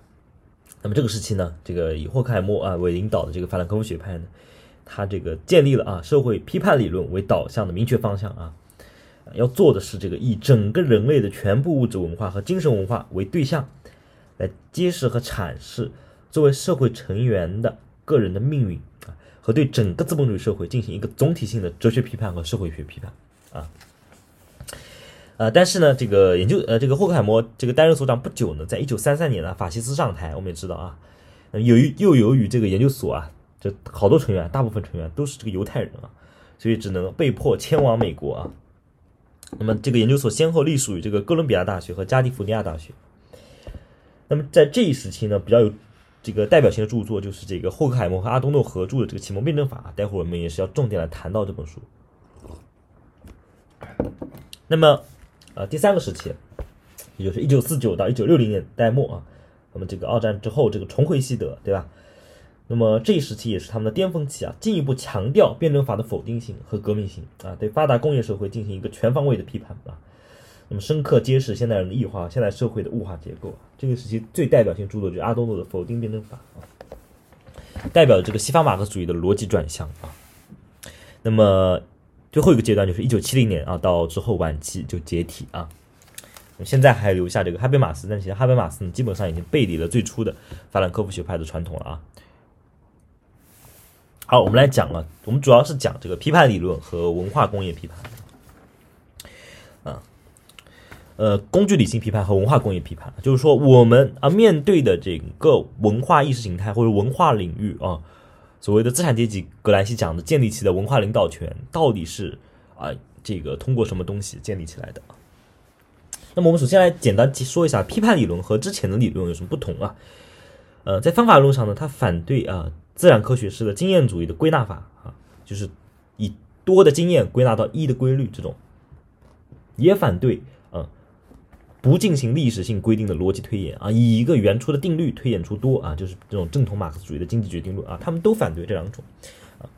那那么这个时期呢，这个以霍克海默啊为领导的这个法兰克福学派呢，他这个建立了啊社会批判理论为导向的明确方向啊，要做的是这个以整个人类的全部物质文化和精神文化为对象，来揭示和阐释作为社会成员的个人的命运啊，和对整个资本主义社会进行一个总体性的哲学批判和社会学批判啊。呃，但是呢，这个研究，呃，这个霍克海默这个担任所长不久呢，在一九三三年呢，法西斯上台，我们也知道啊，由于又由于这个研究所啊，这好多成员，大部分成员都是这个犹太人啊，所以只能被迫迁往美国啊。那么这个研究所先后隶属于这个哥伦比亚大学和加利福尼亚大学。那么在这一时期呢，比较有这个代表性的著作就是这个霍克海默和阿东诺合著的这个启蒙辩证法，待会儿我们也是要重点来谈到这本书。那么。呃，第三个时期，也就是一九四九到一九六零年代末啊，那么这个二战之后这个重回西德，对吧？那么这一时期也是他们的巅峰期啊，进一步强调辩证法的否定性和革命性啊，对发达工业社会进行一个全方位的批判啊，那么深刻揭示现代人的异化、现代社会的物化结构。这个时期最代表性著作就是阿多诺的《否定辩证法》啊，代表这个西方马克思主义的逻辑转向啊。那么。最后一个阶段就是一九七零年啊，到之后晚期就解体啊。现在还留下这个哈贝马斯，但其实哈贝马斯呢，基本上已经背离了最初的法兰克福学派的传统了啊。好，我们来讲啊，我们主要是讲这个批判理论和文化工业批判啊，呃，工具理性批判和文化工业批判，就是说我们啊面对的整个文化意识形态或者文化领域啊。所谓的资产阶级，格兰西讲的建立起的文化领导权，到底是啊这个通过什么东西建立起来的？那么我们首先来简单说一下批判理论和之前的理论有什么不同啊？呃，在方法论上呢，它反对啊自然科学式的经验主义的归纳法啊，就是以多的经验归纳到一的规律这种，也反对啊。不进行历史性规定的逻辑推演啊，以一个原初的定律推演出多啊，就是这种正统马克思主义的经济决定论啊，他们都反对这两种啊，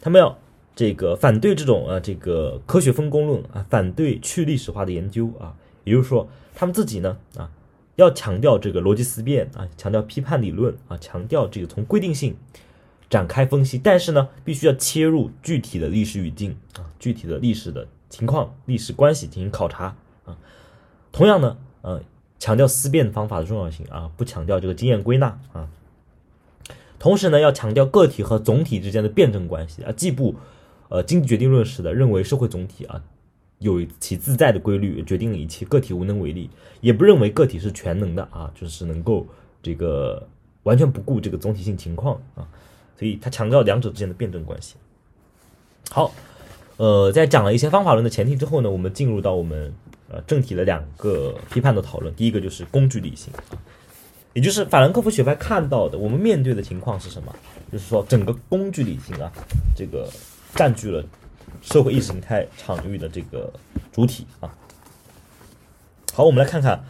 他们要这个反对这种啊这个科学分工论啊，反对去历史化的研究啊，也就是说他们自己呢啊要强调这个逻辑思辨啊，强调批判理论啊，强调这个从规定性展开分析，但是呢必须要切入具体的历史语境啊，具体的历史的情况、历史关系进行考察啊。同样呢，呃，强调思辨方法的重要性啊，不强调这个经验归纳啊。同时呢，要强调个体和总体之间的辩证关系啊，既不呃经济决定论式的认为社会总体啊有其自在的规律决定了一切，个体无能为力，也不认为个体是全能的啊，就是能够这个完全不顾这个总体性情况啊。所以他强调两者之间的辩证关系。好，呃，在讲了一些方法论的前提之后呢，我们进入到我们。呃，正题的两个批判的讨论，第一个就是工具理性啊，也就是法兰克福学派看到的，我们面对的情况是什么？就是说，整个工具理性啊，这个占据了社会意识形态场域的这个主体啊。好，我们来看看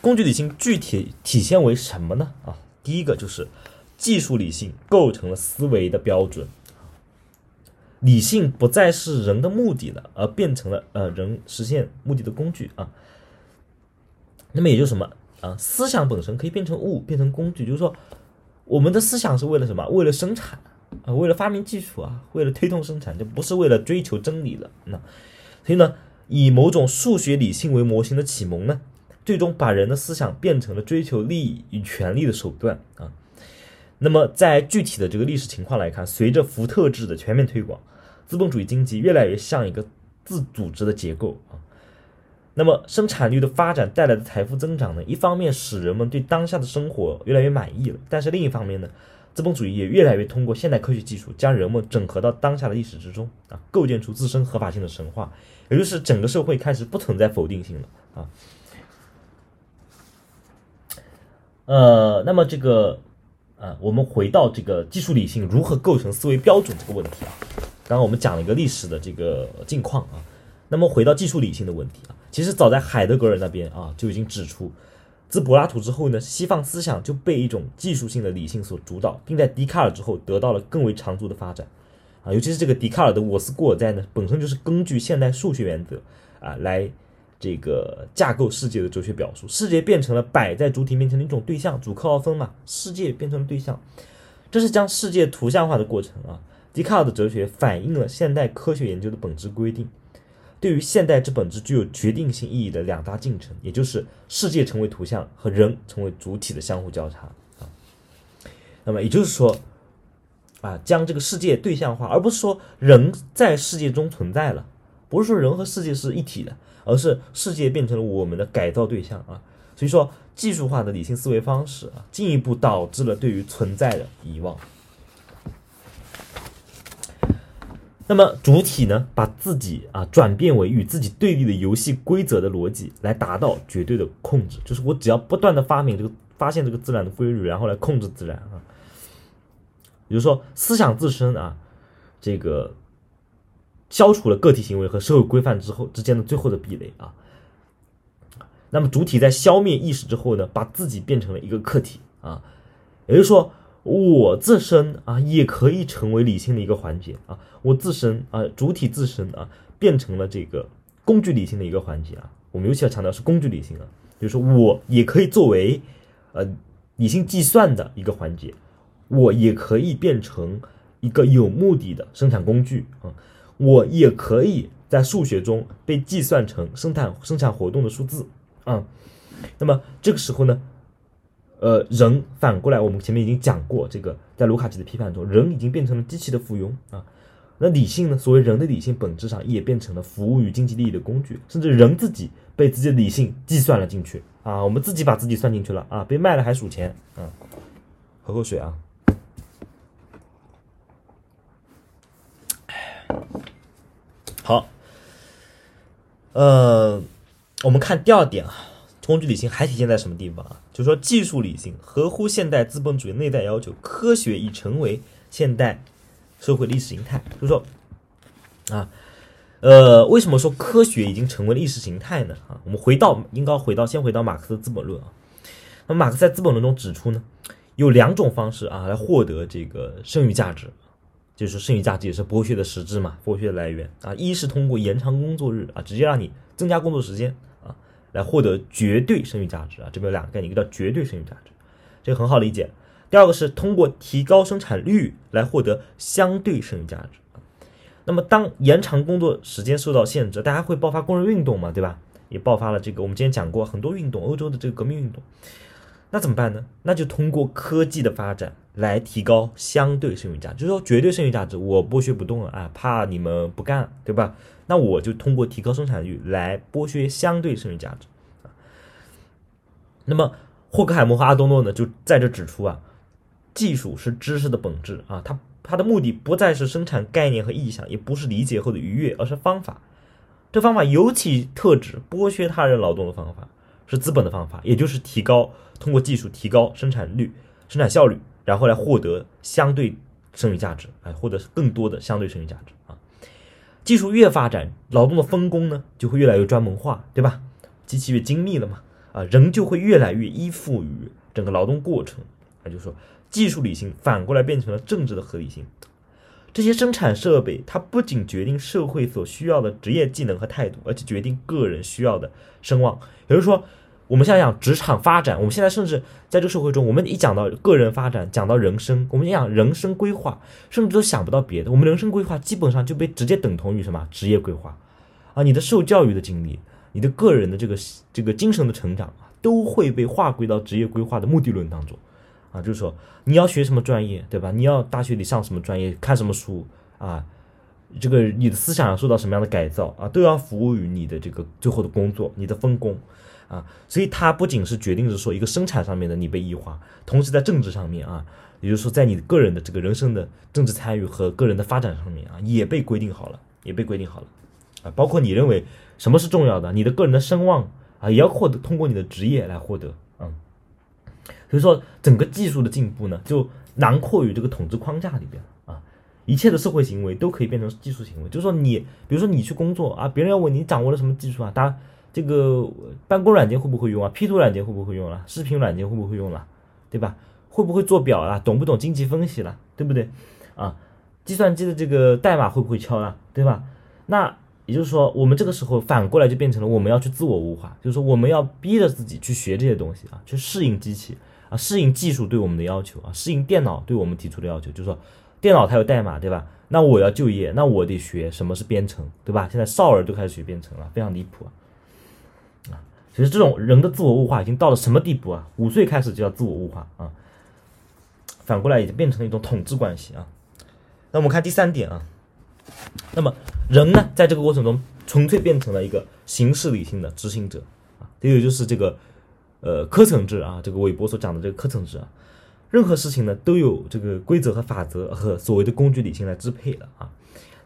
工具理性具体体现为什么呢？啊，第一个就是技术理性构成了思维的标准。理性不再是人的目的了，而变成了呃人实现目的的工具啊。那么也就是什么啊？思想本身可以变成物，变成工具，就是说我们的思想是为了什么？为了生产啊，为了发明技术啊，为了推动生产，就不是为了追求真理了。那所以呢，以某种数学理性为模型的启蒙呢，最终把人的思想变成了追求利益与权力的手段啊。那么在具体的这个历史情况来看，随着福特制的全面推广。资本主义经济越来越像一个自组织的结构啊，那么生产率的发展带来的财富增长呢，一方面使人们对当下的生活越来越满意了，但是另一方面呢，资本主义也越来越通过现代科学技术将人们整合到当下的历史之中啊，构建出自身合法性的神话，也就是整个社会开始不存在否定性了啊。呃，那么这个啊，我们回到这个技术理性如何构成思维标准这个问题啊。刚刚我们讲了一个历史的这个近况啊，那么回到技术理性的问题啊，其实早在海德格尔那边啊就已经指出，自柏拉图之后呢，西方思想就被一种技术性的理性所主导，并在笛卡尔之后得到了更为长足的发展。啊，尤其是这个笛卡尔的我思故我在呢，本身就是根据现代数学原则啊来这个架构世界的哲学表述，世界变成了摆在主体面前的一种对象，主客二分嘛，世界变成了对象，这是将世界图像化的过程啊。笛卡尔的哲学反映了现代科学研究的本质规定，对于现代之本质具有决定性意义的两大进程，也就是世界成为图像和人成为主体的相互交叉啊。那么也就是说，啊，将这个世界对象化，而不是说人在世界中存在了，不是说人和世界是一体的。而是世界变成了我们的改造对象啊，所以说技术化的理性思维方式啊，进一步导致了对于存在的遗忘。那么主体呢，把自己啊转变为与自己对立的游戏规则的逻辑，来达到绝对的控制。就是我只要不断的发明这个发现这个自然的规律，然后来控制自然啊。比如说思想自身啊，这个。消除了个体行为和社会规范之后之间的最后的壁垒啊，那么主体在消灭意识之后呢，把自己变成了一个客体啊，也就是说，我自身啊也可以成为理性的一个环节啊，我自身啊主体自身啊变成了这个工具理性的一个环节啊，我们尤其要强调是工具理性啊，比如说我也可以作为呃理性计算的一个环节，我也可以变成一个有目的的生产工具啊。我也可以在数学中被计算成生产生产活动的数字啊，那么这个时候呢，呃，人反过来，我们前面已经讲过，这个在卢卡奇的批判中，人已经变成了机器的附庸啊。那理性呢？所谓人的理性，本质上也变成了服务于经济利益的工具，甚至人自己被自己的理性计算了进去啊。我们自己把自己算进去了啊，被卖了还数钱啊。喝口水啊。好，呃，我们看第二点啊，工具理性还体现在什么地方啊？就说，技术理性合乎现代资本主义内在要求，科学已成为现代社会历史形态。就是说，啊，呃，为什么说科学已经成为了意识形态呢？啊，我们回到应该回到先回到马克思的《资本论》啊。那么，马克思在《资本论》中指出呢，有两种方式啊来获得这个剩余价值。就是剩余价值也是剥削的实质嘛，剥削的来源啊。一是通过延长工作日啊，直接让你增加工作时间，来获得绝对剩余价值啊。这边有两个概念，一个叫绝对剩余价值，这个很好理解。第二个是通过提高生产率来获得相对剩余价值。那么当延长工作时间受到限制，大家会爆发工人运动嘛，对吧？也爆发了这个我们之前讲过很多运动，欧洲的这个革命运动。那怎么办呢？那就通过科技的发展来提高相对剩余价值，就是说绝对剩余价值我剥削不动了啊，怕你们不干，对吧？那我就通过提高生产率来剥削相对剩余价值啊。那么霍克海默和阿多诺呢，就在这指出啊，技术是知识的本质啊，它它的目的不再是生产概念和意象，也不是理解后的愉悦，而是方法。这方法尤其特指剥削他人劳动的方法，是资本的方法，也就是提高。通过技术提高生产率、生产效率，然后来获得相对剩余价值，哎，获得更多的相对剩余价值啊。技术越发展，劳动的分工呢就会越来越专门化，对吧？机器越精密了嘛，啊，人就会越来越依附于整个劳动过程。也就是说，技术理性反过来变成了政治的合理性。这些生产设备，它不仅决定社会所需要的职业技能和态度，而且决定个人需要的声望。也就是说。我们想想职场发展，我们现在甚至在这个社会中，我们一讲到个人发展，讲到人生，我们讲人生规划，甚至都想不到别的。我们人生规划基本上就被直接等同于什么职业规划啊？你的受教育的经历，你的个人的这个这个精神的成长，都会被划归到职业规划的目的论当中啊。就是说，你要学什么专业，对吧？你要大学里上什么专业，看什么书啊？这个你的思想要受到什么样的改造啊？都要服务于你的这个最后的工作，你的分工。啊，所以它不仅是决定着说一个生产上面的你被异化，同时在政治上面啊，也就是说在你个人的这个人生的政治参与和个人的发展上面啊，也被规定好了，也被规定好了啊，包括你认为什么是重要的，你的个人的声望啊，也要获得通过你的职业来获得，嗯，所以说整个技术的进步呢，就囊括于这个统治框架里边啊，一切的社会行为都可以变成技术行为，就是说你比如说你去工作啊，别人要问你掌握了什么技术啊，大家。这个办公软件会不会用啊？P 图软件会不会用了？视频软件会不会用了？对吧？会不会做表了？懂不懂经济分析了？对不对？啊，计算机的这个代码会不会敲了？对吧？那也就是说，我们这个时候反过来就变成了我们要去自我物化，就是说我们要逼着自己去学这些东西啊，去适应机器啊，适应技术对我们的要求啊，适应电脑对我们提出的要求，就是说电脑它有代码，对吧？那我要就业，那我得学什么是编程，对吧？现在少儿都开始学编程了，非常离谱啊！其实这种人的自我物化已经到了什么地步啊？五岁开始就要自我物化啊，反过来已经变成了一种统治关系啊。那我们看第三点啊，那么人呢，在这个过程中纯粹变成了一个形式理性的执行者啊，这个就是这个呃科层制啊，这个韦伯所讲的这个科层制啊。任何事情呢，都有这个规则和法则和所谓的工具理性来支配了啊。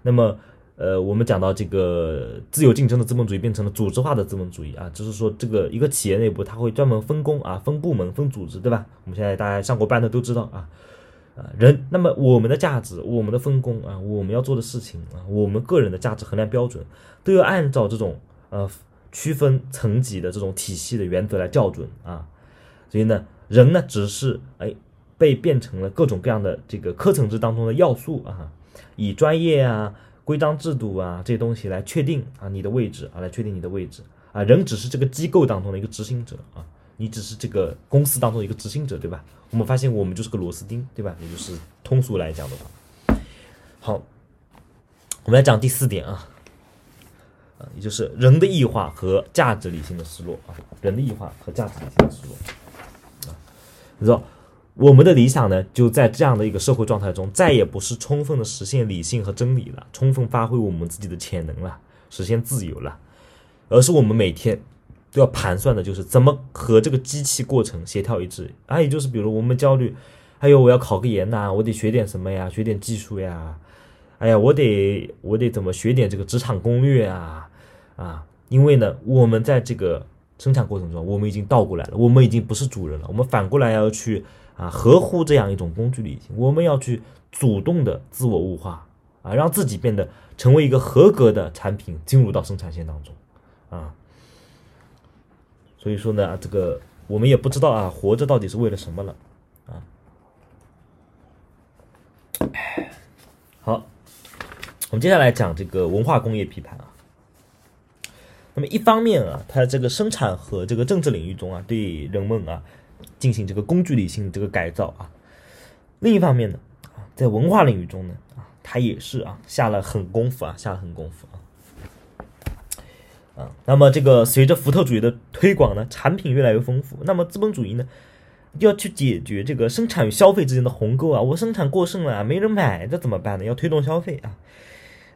那么，呃，我们讲到这个自由竞争的资本主义变成了组织化的资本主义啊，就是说这个一个企业内部它会专门分工啊、分部门、分组织，对吧？我们现在大家上过班的都知道啊，啊人，那么我们的价值、我们的分工啊、我们要做的事情啊、我们个人的价值衡量标准，都要按照这种呃区分层级的这种体系的原则来校准啊。所以呢，人呢只是哎。被变成了各种各样的这个课程制当中的要素啊，以专业啊、规章制度啊这些东西来确定啊你的位置啊，来确定你的位置啊。人只是这个机构当中的一个执行者啊，你只是这个公司当中的一个执行者，对吧？我们发现我们就是个螺丝钉，对吧？也就是通俗来讲的话，好，我们来讲第四点啊，啊，也就是人的异化和价值理性的失落啊，人的异化和价值理性的失落啊，你知道。我们的理想呢，就在这样的一个社会状态中，再也不是充分的实现理性和真理了，充分发挥我们自己的潜能了，实现自由了，而是我们每天都要盘算的，就是怎么和这个机器过程协调一致。啊，也就是比如我们焦虑，哎呦，我要考个研呐，我得学点什么呀，学点技术呀，哎呀，我得我得怎么学点这个职场攻略啊，啊，因为呢，我们在这个生产过程中，我们已经倒过来了，我们已经不是主人了，我们反过来要去。啊，合乎这样一种工具理性，我们要去主动的自我物化啊，让自己变得成为一个合格的产品，进入到生产线当中啊。所以说呢，这个我们也不知道啊，活着到底是为了什么了啊。好，我们接下来讲这个文化工业批判啊。那么一方面啊，它这个生产和这个政治领域中啊，对人们啊。进行这个工具理性这个改造啊，另一方面呢，在文化领域中呢，啊，他也是啊下了狠功夫啊，下了狠功夫啊，啊，那么这个随着福特主义的推广呢，产品越来越丰富，那么资本主义呢，要去解决这个生产与消费之间的鸿沟啊，我生产过剩了，没人买，这怎么办呢？要推动消费啊，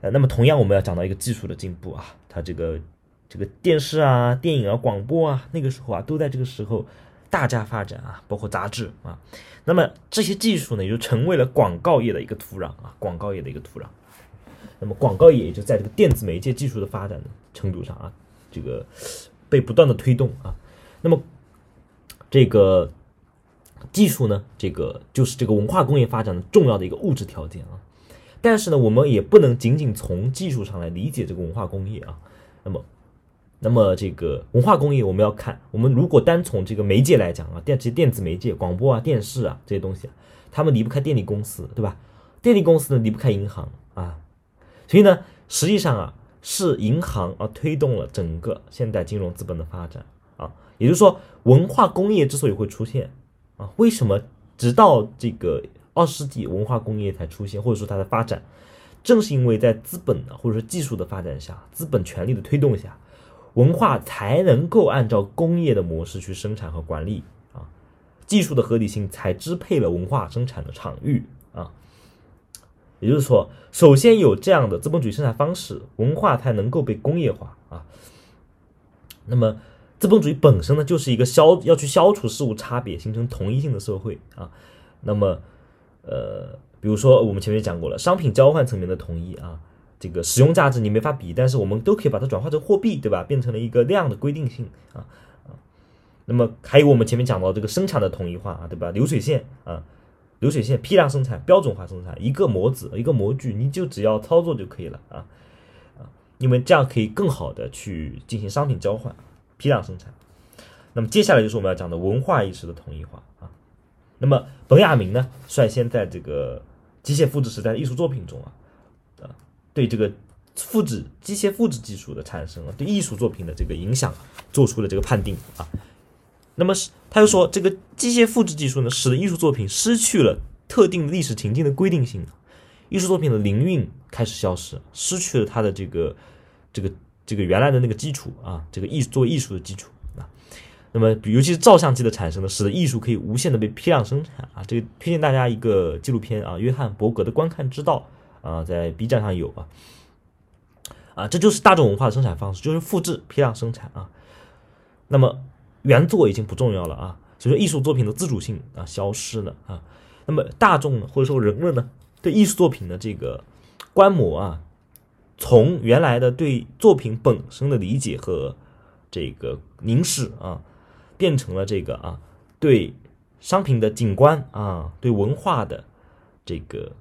呃，那么同样我们要讲到一个技术的进步啊，它这个这个电视啊、电影啊、广播啊，那个时候啊，都在这个时候。大家发展啊，包括杂志啊，那么这些技术呢，也就成为了广告业的一个土壤啊，广告业的一个土壤。那么广告业也就在这个电子媒介技术的发展的程度上啊，这个被不断的推动啊。那么这个技术呢，这个就是这个文化工业发展的重要的一个物质条件啊。但是呢，我们也不能仅仅从技术上来理解这个文化工业啊。那么那么这个文化工业，我们要看，我们如果单从这个媒介来讲啊，电这些电子媒介、广播啊、电视啊这些东西啊，他们离不开电力公司，对吧？电力公司呢离不开银行啊，所以呢，实际上啊，是银行啊推动了整个现代金融资本的发展啊。也就是说，文化工业之所以会出现啊，为什么直到这个二十世纪文化工业才出现，或者说它的发展，正是因为在资本的或者说技术的发展下，资本权力的推动下。文化才能够按照工业的模式去生产和管理啊，技术的合理性才支配了文化生产的场域啊。也就是说，首先有这样的资本主义生产方式，文化才能够被工业化啊。那么，资本主义本身呢，就是一个消要去消除事物差别，形成统一性的社会啊。那么，呃，比如说我们前面讲过了，商品交换层面的统一啊。这个使用价值你没法比，但是我们都可以把它转化成货币，对吧？变成了一个量的规定性啊啊。那么还有我们前面讲到这个生产的统一化啊，对吧？流水线啊，流水线批量生产、标准化生产，一个模子、一个模具，你就只要操作就可以了啊啊，因为这样可以更好的去进行商品交换、批量生产。那么接下来就是我们要讲的文化意识的统一化啊。那么本雅明呢，率先在这个机械复制时代的艺术作品中啊。对这个复制机械复制技术的产生啊，对艺术作品的这个影响做出了这个判定啊。那么是他又说，这个机械复制技术呢，使得艺术作品失去了特定历史情境的规定性，艺术作品的灵韵开始消失，失去了它的这个这个这个原来的那个基础啊，这个艺作为艺术的基础啊。那么，尤其是照相机的产生呢，使得艺术可以无限的被批量生产啊。这个推荐大家一个纪录片啊，约翰伯格的《观看之道》啊，在 B 站上有啊。啊，这就是大众文化的生产方式，就是复制、批量生产啊。那么原作已经不重要了啊，所以说艺术作品的自主性啊消失了啊。那么大众呢，或者说人们呢，对艺术作品的这个观摩啊，从原来的对作品本身的理解和这个凝视啊，变成了这个啊，对商品的景观啊，对文化的这个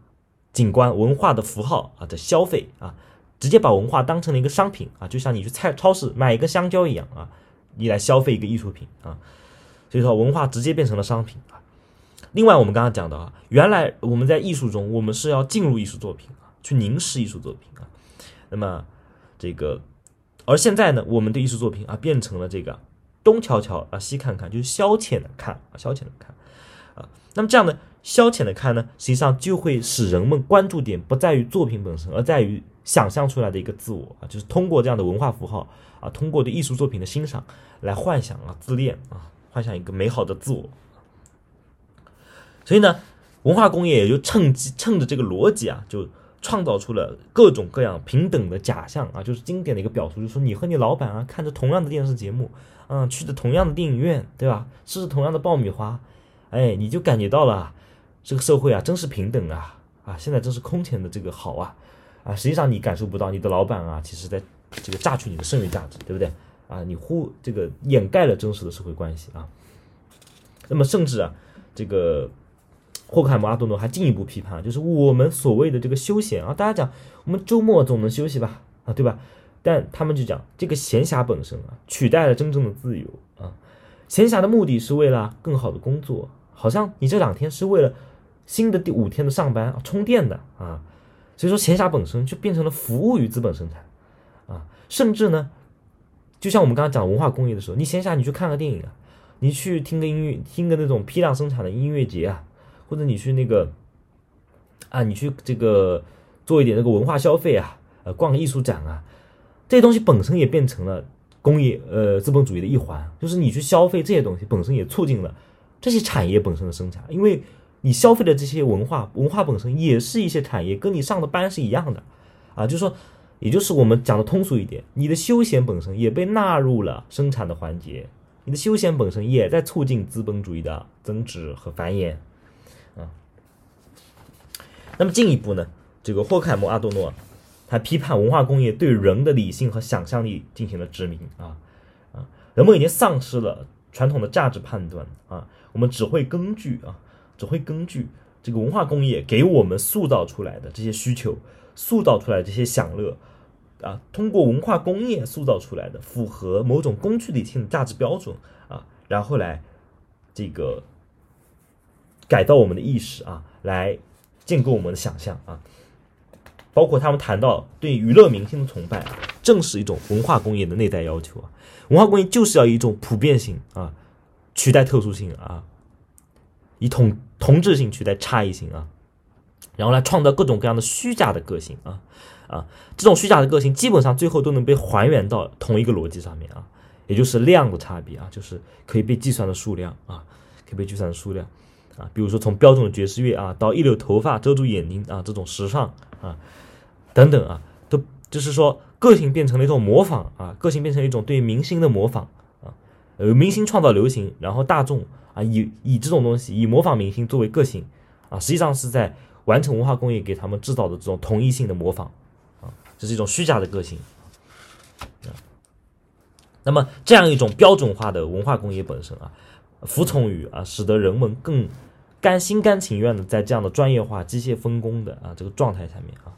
景观、文化的符号啊的消费啊。直接把文化当成了一个商品啊，就像你去菜超市买一个香蕉一样啊，你来消费一个艺术品啊，所以说文化直接变成了商品啊。另外，我们刚刚讲的啊，原来我们在艺术中，我们是要进入艺术作品啊，去凝视艺术作品啊。那么这个，而现在呢，我们的艺术作品啊，变成了这个东瞧瞧啊，西看看，就是消遣的看啊，消遣的看啊。那么这样的消遣的看呢，实际上就会使人们关注点不在于作品本身，而在于。想象出来的一个自我啊，就是通过这样的文化符号啊，通过对艺术作品的欣赏来幻想啊、自恋啊，幻想一个美好的自我。所以呢，文化工业也就趁机趁着这个逻辑啊，就创造出了各种各样平等的假象啊，就是经典的一个表述，就是说你和你老板啊，看着同样的电视节目，嗯，去着同样的电影院，对吧？吃着同样的爆米花，哎，你就感觉到了这个社会啊，真是平等啊啊！现在真是空前的这个好啊！啊，实际上你感受不到你的老板啊，其实在这个榨取你的剩余价值，对不对？啊，你忽这个掩盖了真实的社会关系啊。那么甚至啊，这个霍克海默阿多诺还进一步批判，就是我们所谓的这个休闲啊，大家讲我们周末总能休息吧，啊，对吧？但他们就讲这个闲暇本身啊，取代了真正的自由啊。闲暇的目的是为了更好的工作，好像你这两天是为了新的第五天的上班充电的啊。所以说，闲暇本身就变成了服务于资本生产，啊，甚至呢，就像我们刚刚讲文化工业的时候，你闲暇你去看个电影啊，你去听个音乐，听个那种批量生产的音乐节啊，或者你去那个，啊，你去这个做一点那个文化消费啊，呃，逛个艺术展啊，这些东西本身也变成了工业呃资本主义的一环，就是你去消费这些东西本身也促进了这些产业本身的生产，因为。你消费的这些文化，文化本身也是一些产业，跟你上的班是一样的，啊，就是说，也就是我们讲的通俗一点，你的休闲本身也被纳入了生产的环节，你的休闲本身也在促进资本主义的增值和繁衍，啊，那么进一步呢，这个霍克海默阿多诺，他批判文化工业对人的理性和想象力进行了殖民，啊啊，人们已经丧失了传统的价值判断，啊，我们只会根据啊。只会根据这个文化工业给我们塑造出来的这些需求，塑造出来这些享乐，啊，通过文化工业塑造出来的符合某种工具理性的价值标准啊，然后来这个改造我们的意识啊，来建构我们的想象啊，包括他们谈到对娱乐明星的崇拜，正是一种文化工业的内在要求啊，文化工业就是要一种普遍性啊，取代特殊性啊。以同同质性取代差异性啊，然后来创造各种各样的虚假的个性啊啊，这种虚假的个性基本上最后都能被还原到同一个逻辑上面啊，也就是量的差别啊，就是可以被计算的数量啊，可以被计算的数量啊，比如说从标准的爵士乐啊，到一绺头发遮住眼睛啊，这种时尚啊等等啊，都就是说个性变成了一种模仿啊，个性变成一种对明星的模仿啊，呃，明星创造流行，然后大众。啊，以以这种东西，以模仿明星作为个性，啊，实际上是在完成文化工业给他们制造的这种同一性的模仿，啊，这是一种虚假的个性。那么这样一种标准化的文化工业本身啊，服从于啊，使得人们更甘心甘情愿的在这样的专业化、机械分工的啊这个状态下面啊，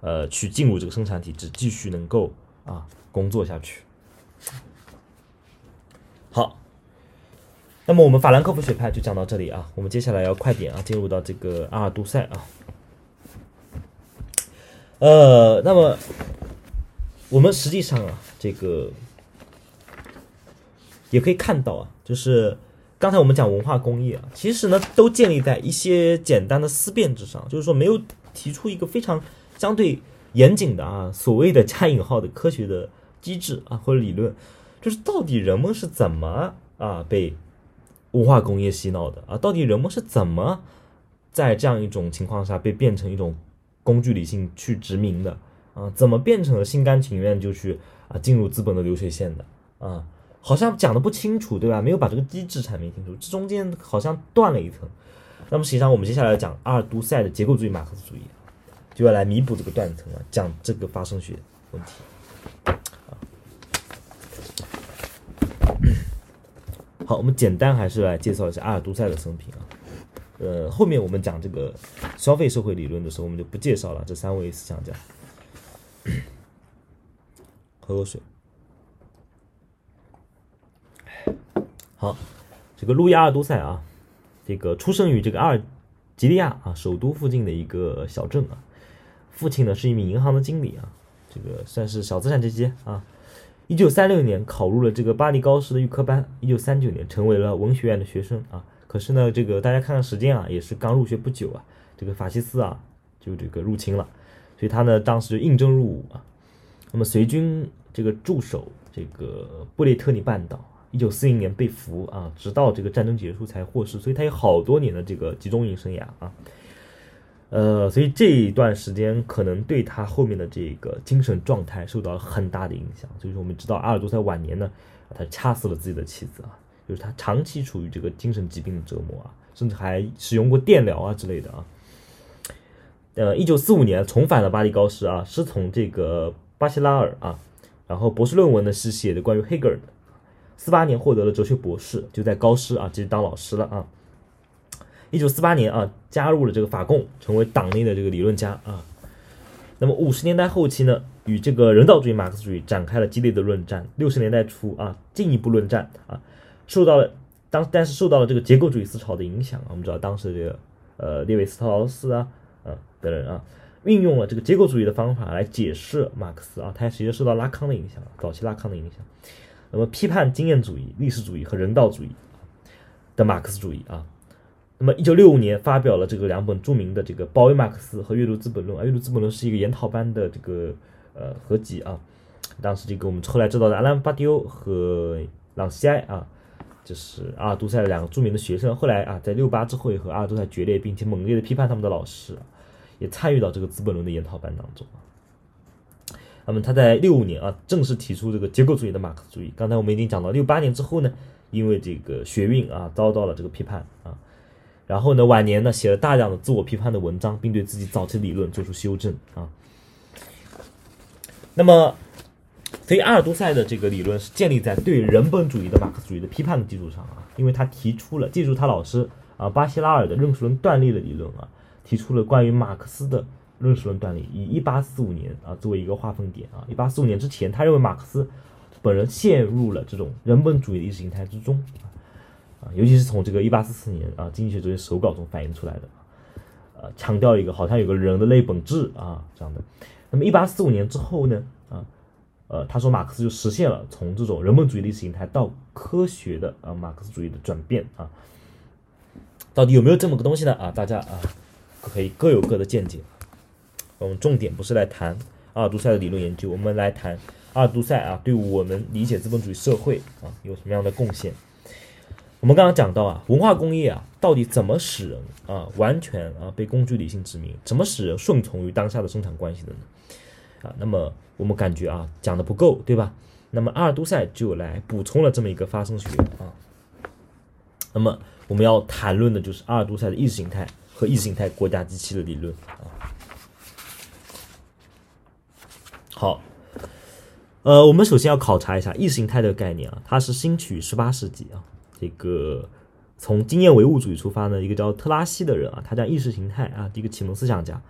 呃，去进入这个生产体制，继续能够啊工作下去。好。那么我们法兰克福学派就讲到这里啊，我们接下来要快点啊，进入到这个阿尔杜塞啊。呃，那么我们实际上啊，这个也可以看到啊，就是刚才我们讲文化工业啊，其实呢都建立在一些简单的思辨之上，就是说没有提出一个非常相对严谨的啊所谓的加引号的科学的机制啊或者理论，就是到底人们是怎么啊被文化工业洗脑的啊？到底人们是怎么在这样一种情况下被变成一种工具理性去殖民的？啊，怎么变成了心甘情愿就去啊进入资本的流水线的啊？好像讲的不清楚，对吧？没有把这个机制阐明清楚，这中间好像断了一层。那么实际上，我们接下来讲阿尔都塞的结构主义马克思主义，就要来弥补这个断层啊，讲这个发生学问题。啊好，我们简单还是来介绍一下阿尔都塞的生平啊。呃，后面我们讲这个消费社会理论的时候，我们就不介绍了这三位思想家。喝口水。好，这个路易阿尔都塞啊，这个出生于这个阿尔及利亚啊首都附近的一个小镇啊。父亲呢是一名银行的经理啊，这个算是小资产阶级啊。一九三六年考入了这个巴黎高师的预科班，一九三九年成为了文学院的学生啊。可是呢，这个大家看看时间啊，也是刚入学不久啊，这个法西斯啊就这个入侵了。所以他呢，当时就应征入伍啊。那么随军这个驻守这个布列特尼半岛，一九四零年被俘啊，直到这个战争结束才获释。所以他有好多年的这个集中营生涯啊。呃，所以这一段时间可能对他后面的这个精神状态受到了很大的影响。所以说，我们知道阿尔都塞晚年呢，他掐死了自己的妻子啊，就是他长期处于这个精神疾病的折磨啊，甚至还使用过电疗啊之类的啊。呃，一九四五年重返了巴黎高师啊，师从这个巴西拉尔啊，然后博士论文呢是写的关于黑格尔的。四八年获得了哲学博士，就在高师啊继续当老师了啊。一九四八年啊，加入了这个法共，成为党内的这个理论家啊。那么五十年代后期呢，与这个人道主义马克思主义展开了激烈的论战。六十年代初啊，进一步论战啊，受到了当但是受到了这个结构主义思潮的影响啊。我们知道当时这个呃列维斯特劳斯啊。的人啊，运用了这个结构主义的方法来解释马克思啊，他其实受到拉康的影响，早期拉康的影响。那么批判经验主义、历史主义和人道主义的马克思主义啊。那么一九六五年发表了这个两本著名的这个《保卫马克思》和《阅读资本论》啊，《阅读资本论》是一个研讨班的这个呃合集啊。当时这个我们后来知道的阿兰·巴迪欧和朗西埃啊，就是阿尔都塞的两个著名的学生，后来啊在六八之后也和阿尔都塞决裂，并且猛烈的批判他们的老师。也参与到这个《资本论》的研讨班当中。那么他在六五年啊，正式提出这个结构主义的马克思主义。刚才我们已经讲到，六八年之后呢，因为这个学运啊，遭到了这个批判啊。然后呢，晚年呢，写了大量的自我批判的文章，并对自己早期理论做出修正啊。那么，所以阿尔都塞的这个理论是建立在对人本主义的马克思主义的批判的基础上啊，因为他提出了借助他老师啊巴希拉尔的认识论断裂的理论啊。提出了关于马克思的认识论断裂，以一八四五年啊作为一个划分点啊。一八四五年之前，他认为马克思本人陷入了这种人本主义的意识形态之中啊，尤其是从这个一八四四年啊经济学哲学手稿中反映出来的，呃，强调一个好像有个人的类本质啊这样的。那么一八四五年之后呢啊呃他说马克思就实现了从这种人本主义的意识形态到科学的啊马克思主义的转变啊，到底有没有这么个东西呢啊？大家啊。可以各有各的见解。我们重点不是来谈阿尔都塞的理论研究，我们来谈阿尔都塞啊，对我们理解资本主义社会啊有什么样的贡献？我们刚刚讲到啊，文化工业啊，到底怎么使人啊完全啊被工具理性殖民？怎么使人顺从于当下的生产关系的呢？啊，那么我们感觉啊讲的不够，对吧？那么阿尔都塞就来补充了这么一个发生学啊。那么我们要谈论的就是阿尔都塞的意识形态。和意识形态国家机器的理论啊，好，呃，我们首先要考察一下意识形态的概念啊，它是兴起于十八世纪啊，这个从经验唯物主义出发呢，一个叫特拉西的人啊，他将意识形态啊，一个启蒙思想家，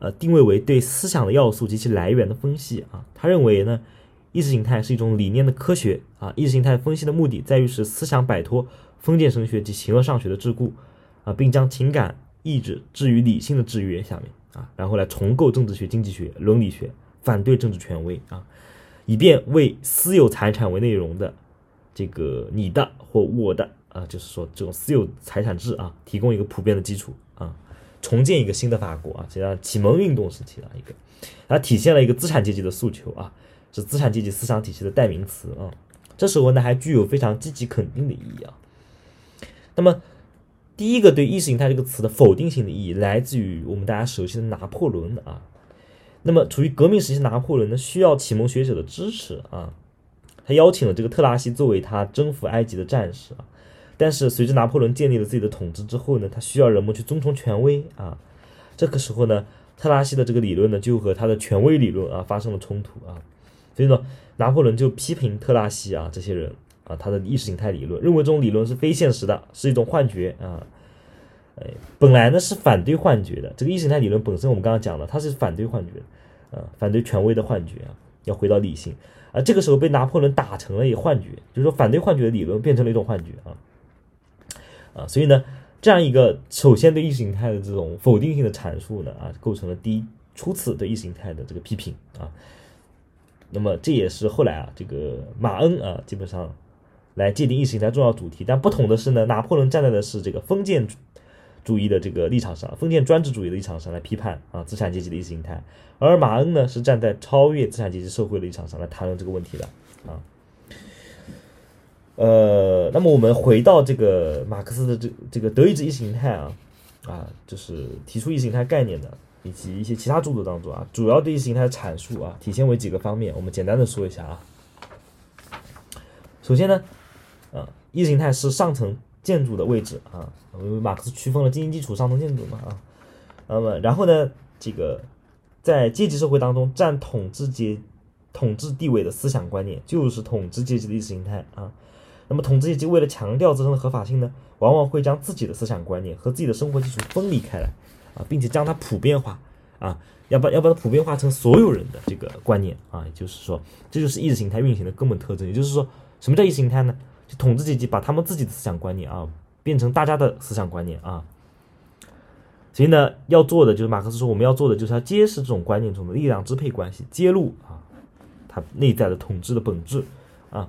呃，定位为对思想的要素及其来源的分析啊，他认为呢，意识形态是一种理念的科学啊，意识形态分析的目的在于使思想摆脱封建神学及形而上学的桎梏啊，并将情感。意志置于理性的制约下面啊，然后来重构政治学、经济学、伦理学，反对政治权威啊。以便为私有财产为内容的这个你的或我的啊，就是说这种私有财产制啊，提供一个普遍的基础啊，重建一个新的法国啊，实际上启蒙运动时期的一个，它体现了一个资产阶级的诉求啊，是资产阶级思想体系的代名词啊。这时候呢，还具有非常积极肯定的意义啊。那么，第一个对意识形态这个词的否定性的意义，来自于我们大家熟悉的拿破仑啊。那么，处于革命时期，拿破仑呢需要启蒙学者的支持啊。邀请了这个特拉西作为他征服埃及的战士啊。但是，随着拿破仑建立了自己的统治之后呢，他需要人们去遵从权威啊。这个时候呢，特拉西的这个理论呢，就和他的权威理论啊发生了冲突啊。所以呢，拿破仑就批评特拉西啊这些人啊，他的意识形态理论，认为这种理论是非现实的，是一种幻觉啊。哎，本来呢是反对幻觉的，这个意识形态理论本身我们刚刚讲了，它是反对幻觉，啊，反对权威的幻觉啊，要回到理性。啊，这个时候被拿破仑打成了一个幻觉，就是说反对幻觉的理论变成了一种幻觉啊。啊，所以呢，这样一个首先对意识形态的这种否定性的阐述呢，啊，构成了第一初次对意识形态的这个批评啊。那么这也是后来啊，这个马恩啊，基本上来界定意识形态重要主题。但不同的是呢，拿破仑站在的是这个封建主主义的这个立场上，封建专制主义的立场上来批判啊资产阶级的意识形态，而马恩呢是站在超越资产阶级社会的立场上来谈论这个问题的啊。呃，那么我们回到这个马克思的这这个德意志意识形态啊啊，就是提出意识形态概念的。以及一些其他著作当中啊，主要对意识形态的阐述啊，体现为几个方面，我们简单的说一下啊。首先呢，啊，意识形态是上层建筑的位置啊，因为马克思区分了经济基础、上层建筑嘛啊。那么，然后呢，这个在阶级社会当中占统治阶统治地位的思想观念，就是统治阶级的意识形态啊。那么，统治阶级为了强调自身的合法性呢，往往会将自己的思想观念和自己的生活基础分离开来。啊，并且将它普遍化，啊，要把要把它普遍化成所有人的这个观念啊，也就是说，这就是意识形态运行的根本特征。也就是说，什么叫意识形态呢？统治阶级把他们自己的思想观念啊，变成大家的思想观念啊。所以呢，要做的就是马克思说，我们要做的就是要揭示这种观念中的力量支配关系，揭露啊，它内在的统治的本质啊。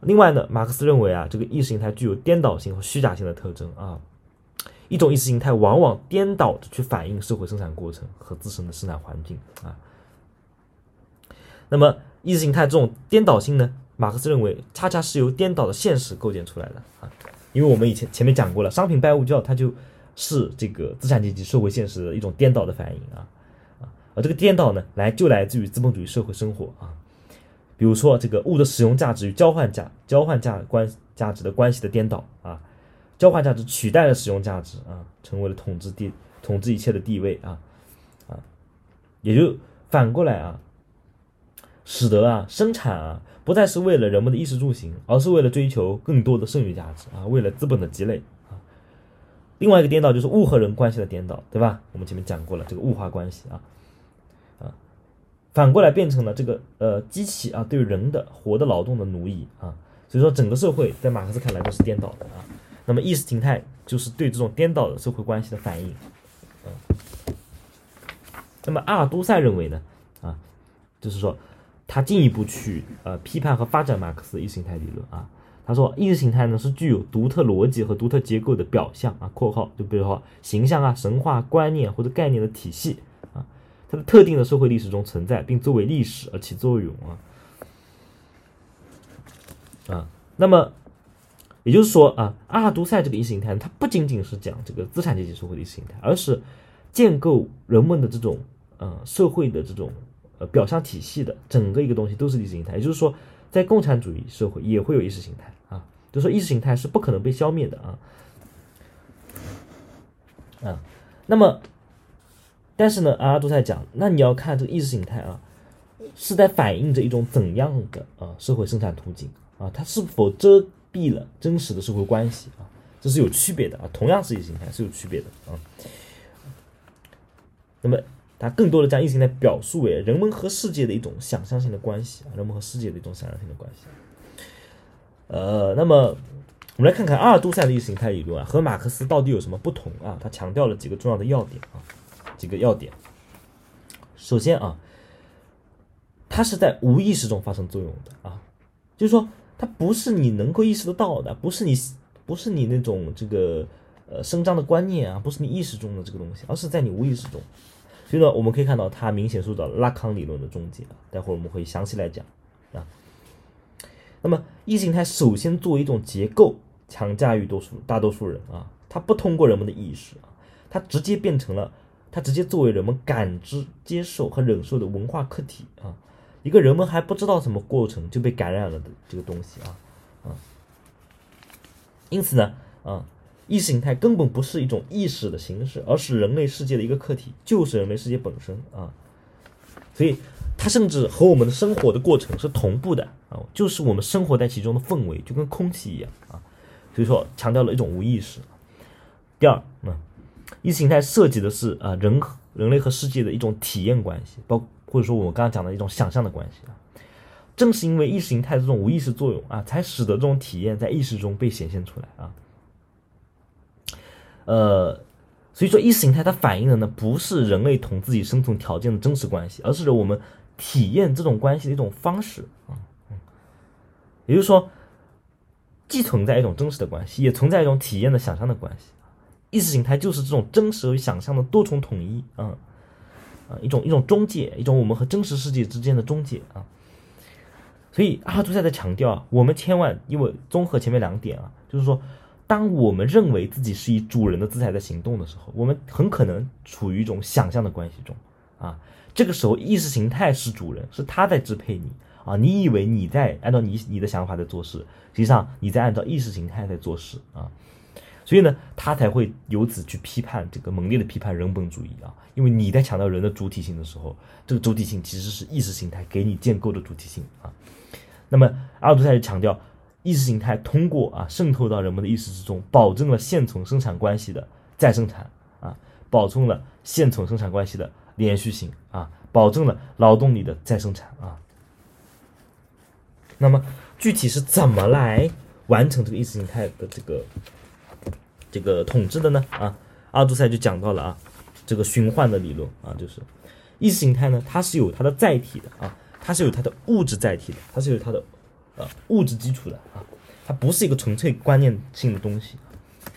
另外呢，马克思认为啊，这个意识形态具有颠倒性和虚假性的特征啊。一种意识形态往往颠倒的去反映社会生产过程和自身的生产环境啊。那么意识形态这种颠倒性呢，马克思认为恰恰是由颠倒的现实构建出来的啊。因为我们以前前面讲过了，商品拜物教它就是这个资产阶级社会现实的一种颠倒的反应啊啊。而这个颠倒呢，来就来自于资本主义社会生活啊。比如说这个物的使用价值与交换价交换价关价值的关系的颠倒啊。交换价值取代了使用价值啊，成为了统治地统治一切的地位啊啊，也就反过来啊，使得啊生产啊不再是为了人们的衣食住行，而是为了追求更多的剩余价值啊，为了资本的积累啊。另外一个颠倒就是物和人关系的颠倒，对吧？我们前面讲过了这个物化关系啊啊，反过来变成了这个呃机器啊对人的活的劳动的奴役啊，所以说整个社会在马克思看来都是颠倒的啊。那么意识形态就是对这种颠倒的社会关系的反应，嗯。那么阿尔都塞认为呢，啊，就是说他进一步去呃批判和发展马克思意识形态理论啊。他说意识形态呢是具有独特逻辑和独特结构的表象啊（括号就比如说形象啊、神话观念或者概念的体系啊），它的特定的社会历史中存在，并作为历史而起作用啊。啊，那么。也就是说啊，阿尔都塞这个意识形态，它不仅仅是讲这个资产阶级社会的意识形态，而是建构人们的这种呃社会的这种呃表象体系的整个一个东西都是意识形态。也就是说，在共产主义社会也会有意识形态啊，就说意识形态是不可能被消灭的啊啊。那么，但是呢，阿尔都塞讲，那你要看这个意识形态啊，是在反映着一种怎样的啊社会生产途径啊，它是否遮。蔽了真实的社会关系啊，这是有区别的啊，同样是意识形态是有区别的啊。那么，它更多的将意识形态表述为人们和世界的一种想象性的关系啊，人们和世界的一种想象性的关系。呃，那么我们来看看阿尔都塞的意识形态理论啊，和马克思到底有什么不同啊？他强调了几个重要的要点啊，几个要点。首先啊，它是在无意识中发生作用的啊，就是说它不是你能够意识得到的，不是你不是你那种这个呃声张的观念啊，不是你意识中的这个东西，而是在你无意识中。所以呢，我们可以看到它明显受到拉康理论的终结。待会儿我们会详细来讲啊。那么意识形态首先作为一种结构强加于多数大多数人啊，它不通过人们的意识啊，它直接变成了它直接作为人们感知、接受和忍受的文化客体啊，一个人们还不知道什么过程就被感染了的这个东西啊啊。因此呢啊，意识形态根本不是一种意识的形式，而是人类世界的一个客体，就是人类世界本身啊。所以它甚至和我们的生活的过程是同步的啊，就是我们生活在其中的氛围，就跟空气一样啊。所以说强调了一种无意识。第二，嗯意识形态涉及的是啊人人类和世界的一种体验关系，包或者说我们刚刚讲的一种想象的关系啊。正是因为意识形态这种无意识作用啊，才使得这种体验在意识中被显现出来啊。呃，所以说意识形态它反映的呢，不是人类同自己生存条件的真实关系，而是我们体验这种关系的一种方式啊。也就是说，既存在一种真实的关系，也存在一种体验的想象的关系。意识形态就是这种真实与想象的多重统一啊啊，一种一种中介，一种我们和真实世界之间的中介啊。所以阿尔都塞在强调啊，我们千万因为综合前面两点啊，就是说，当我们认为自己是以主人的姿态在行动的时候，我们很可能处于一种想象的关系中啊。这个时候意识形态是主人，是他在支配你啊。你以为你在按照你你的想法在做事，实际上你在按照意识形态在做事啊。所以呢，他才会由此去批判这个猛烈的批判人本主义啊。因为你在强调人的主体性的时候，这个主体性其实是意识形态给你建构的主体性啊。那么，阿尔都塞就强调，意识形态通过啊渗透到人们的意识之中，保证了现存生产关系的再生产啊，保证了现存生产关系的连续性啊，保证了劳动力的再生产啊。那么，具体是怎么来完成这个意识形态的这个这个统治的呢？啊，阿杜塞就讲到了啊，这个循环的理论啊，就是意识形态呢，它是有它的载体的啊。它是有它的物质载体的，它是有它的呃物质基础的啊，它不是一个纯粹观念性的东西，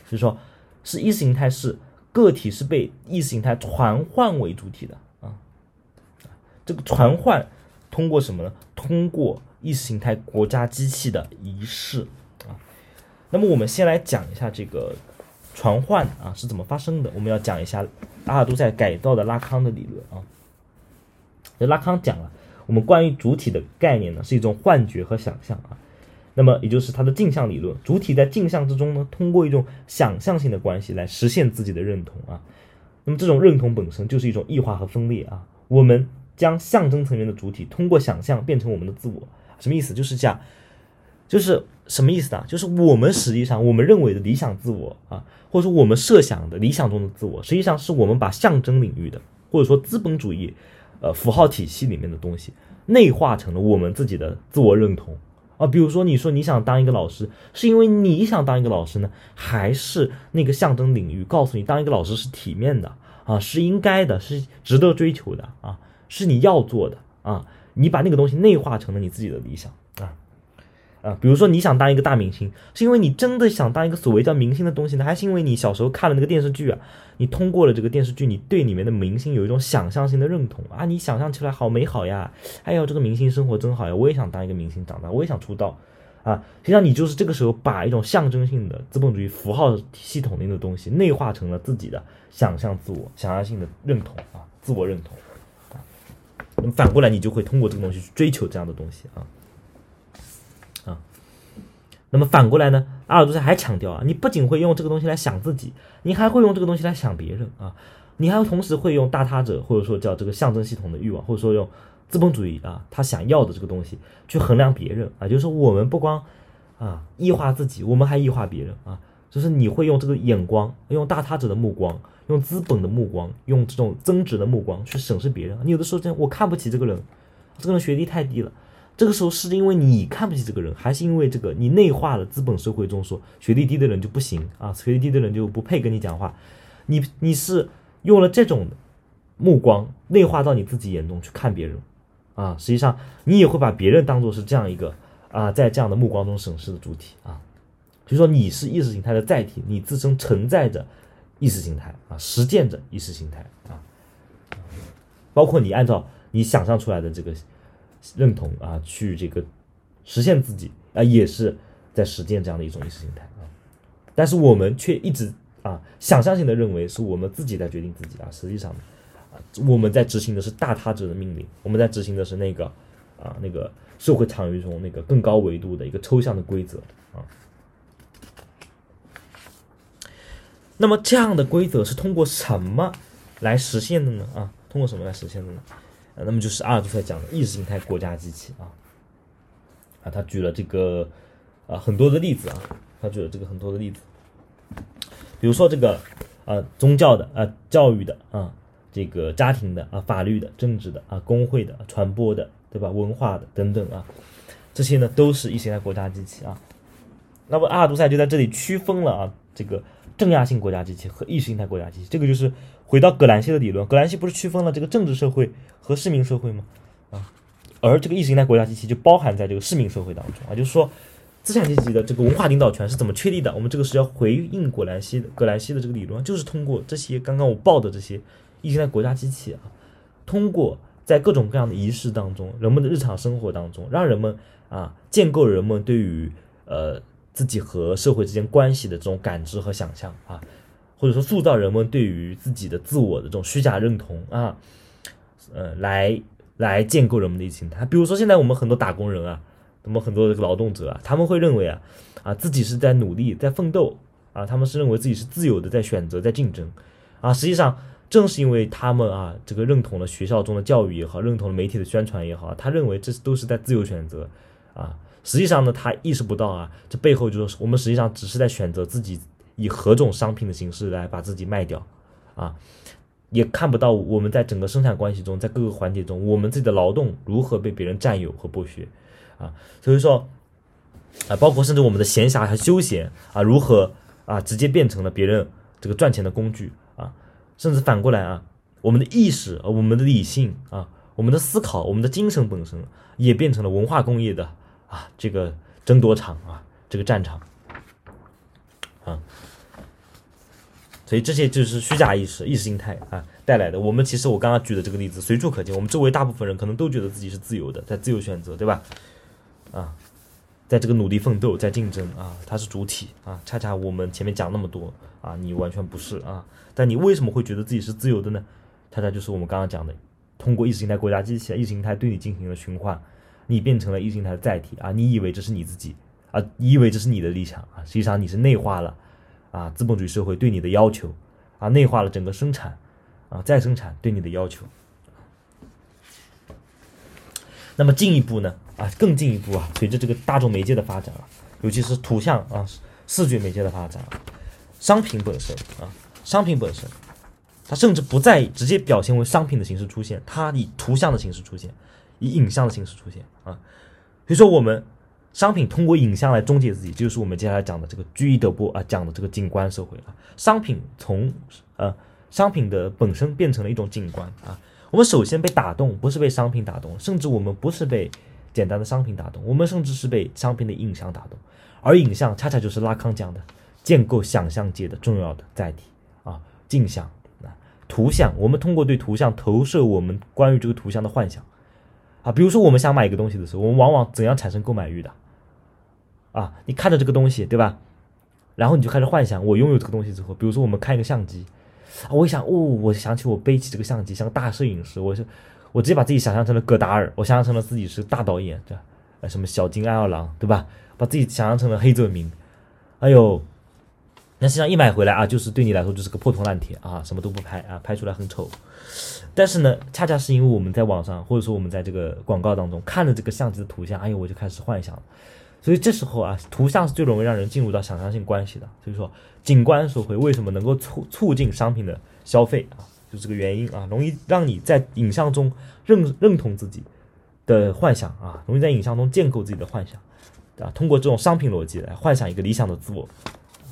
就是说，是意识形态是个体是被意识形态传唤为主体的啊，这个传唤通过什么呢？通过意识形态国家机器的仪式啊。那么我们先来讲一下这个传唤啊是怎么发生的，我们要讲一下阿尔都塞改造的拉康的理论啊，这拉康讲了。我们关于主体的概念呢，是一种幻觉和想象啊，那么也就是它的镜像理论，主体在镜像之中呢，通过一种想象性的关系来实现自己的认同啊，那么这种认同本身就是一种异化和分裂啊，我们将象征层面的主体通过想象变成我们的自我，什么意思？就是讲，就是什么意思呢？就是我们实际上我们认为的理想自我啊，或者说我们设想的理想中的自我，实际上是我们把象征领域的或者说资本主义。呃，符号体系里面的东西内化成了我们自己的自我认同啊。比如说，你说你想当一个老师，是因为你想当一个老师呢，还是那个象征领域告诉你当一个老师是体面的啊，是应该的，是值得追求的啊，是你要做的啊？你把那个东西内化成了你自己的理想。啊，比如说你想当一个大明星，是因为你真的想当一个所谓叫明星的东西呢，还是因为你小时候看了那个电视剧啊？你通过了这个电视剧，你对里面的明星有一种想象性的认同啊？你想象起来好美好呀！哎呦，这个明星生活真好呀！我也想当一个明星，长大我也想出道啊！实际上你就是这个时候把一种象征性的资本主义符号系统内的东西内化成了自己的想象自我、想象性的认同啊，自我认同。那么反过来，你就会通过这个东西去追求这样的东西啊。那么反过来呢？阿尔都塞还强调啊，你不仅会用这个东西来想自己，你还会用这个东西来想别人啊，你还同时会用大他者或者说叫这个象征系统的欲望，或者说用资本主义啊他想要的这个东西去衡量别人啊，就是说我们不光啊异化自己，我们还异化别人啊，就是你会用这个眼光，用大他者的目光，用资本的目光，用这种增值的目光去审视别人。你有的时候真我看不起这个人，这个人学历太低了。这个时候是因为你看不起这个人，还是因为这个你内化了资本社会中说学历低的人就不行啊，学历低的人就不配跟你讲话？你你是用了这种目光内化到你自己眼中去看别人啊，实际上你也会把别人当做是这样一个啊，在这样的目光中审视的主体啊，就说你是意识形态的载体，你自身承载着意识形态啊，实践着意识形态啊，包括你按照你想象出来的这个认同啊，去这个实现自己啊，也是在实践这样的一种意识形态啊，但是我们却一直啊，想象性的认为是我们自己在决定自己啊，实际上。我们在执行的是大他者的命令，我们在执行的是那个啊那个社会场域中那个更高维度的一个抽象的规则啊。那么这样的规则是通过什么来实现的呢？啊，通过什么来实现的呢？啊，那么就是阿尔都塞讲的意识形态国家机器啊啊，他举了这个啊很多的例子啊，他举了这个很多的例子，比如说这个啊宗教的啊教育的啊。这个家庭的啊，法律的、政治的啊，工会的、传播的，对吧？文化的等等啊，这些呢都是意识形态国家机器啊。那么阿尔都塞就在这里区分了啊，这个正压性国家机器和意识形态国家机器。这个就是回到葛兰西的理论，葛兰西不是区分了这个政治社会和市民社会吗？啊，而这个意识形态国家机器就包含在这个市民社会当中啊，就是说资产阶级的这个文化领导权是怎么确立的？我们这个是要回应葛兰西的葛兰西的这个理论，就是通过这些刚刚我报的这些。意识形态国家机器啊，通过在各种各样的仪式当中，人们的日常生活当中，让人们啊建构人们对于呃自己和社会之间关系的这种感知和想象啊，或者说塑造人们对于自己的自我的这种虚假认同啊，呃，来来建构人们的意识形态。比如说现在我们很多打工人啊，我们很多的劳动者啊，他们会认为啊啊自己是在努力在奋斗啊，他们是认为自己是自由的在选择在竞争啊，实际上。正是因为他们啊，这个认同了学校中的教育也好，认同了媒体的宣传也好，他认为这都是在自由选择，啊，实际上呢，他意识不到啊，这背后就是我们实际上只是在选择自己以何种商品的形式来把自己卖掉，啊，也看不到我们在整个生产关系中，在各个环节中，我们自己的劳动如何被别人占有和剥削，啊，所以说，啊，包括甚至我们的闲暇和休闲啊，如何啊，直接变成了别人这个赚钱的工具啊。甚至反过来啊，我们的意识、我们的理性啊、我们的思考、我们的精神本身，也变成了文化工业的啊这个争夺场啊，这个战场所以这些就是虚假意识、意识形态啊带来的。我们其实我刚刚举的这个例子随处可见，我们周围大部分人可能都觉得自己是自由的，在自由选择，对吧？啊。在这个努力奋斗，在竞争啊，它是主体啊。恰恰我们前面讲那么多啊，你完全不是啊。但你为什么会觉得自己是自由的呢？恰恰就是我们刚刚讲的，通过意识形态国家机器，意识形态对你进行了驯化，你变成了意识形态的载体啊。你以为这是你自己啊，你以为这是你的理想啊，实际上你是内化了啊资本主义社会对你的要求啊，内化了整个生产啊再生产对你的要求。那么进一步呢？啊，更进一步啊，随着这个大众媒介的发展啊，尤其是图像啊、视觉媒介的发展，商品本身啊，商品本身，它甚至不再直接表现为商品的形式出现，它以图像的形式出现，以影像的形式出现啊。所以说，我们商品通过影像来终结自己，就是我们接下来讲的这个居伊德波啊讲的这个景观社会啊。商品从呃商品的本身变成了一种景观啊。我们首先被打动，不是被商品打动，甚至我们不是被。简单的商品打动我们，甚至是被商品的影像打动，而影像恰恰就是拉康讲的建构想象界的重要的载体啊，镜像啊，图像，我们通过对图像投射我们关于这个图像的幻想啊，比如说我们想买一个东西的时候，我们往往怎样产生购买欲的啊？你看着这个东西，对吧？然后你就开始幻想，我拥有这个东西之后，比如说我们看一个相机，啊我一想，哦，我想起我背起这个相机，像个大摄影师，我是。我直接把自己想象成了戈达尔，我想象成了自己是大导演，对吧？呃，什么小金安二郎，对吧？把自己想象成了黑泽明，哎呦，那实际上一买回来啊，就是对你来说就是个破铜烂铁啊，什么都不拍啊，拍出来很丑。但是呢，恰恰是因为我们在网上，或者说我们在这个广告当中看了这个相机的图像，哎呦，我就开始幻想了。所以这时候啊，图像是最容易让人进入到想象性关系的。所以说，景观社会为什么能够促促进商品的消费啊？就这个原因啊，容易让你在影像中认认同自己的幻想啊，容易在影像中建构自己的幻想，啊，通过这种商品逻辑来幻想一个理想的自我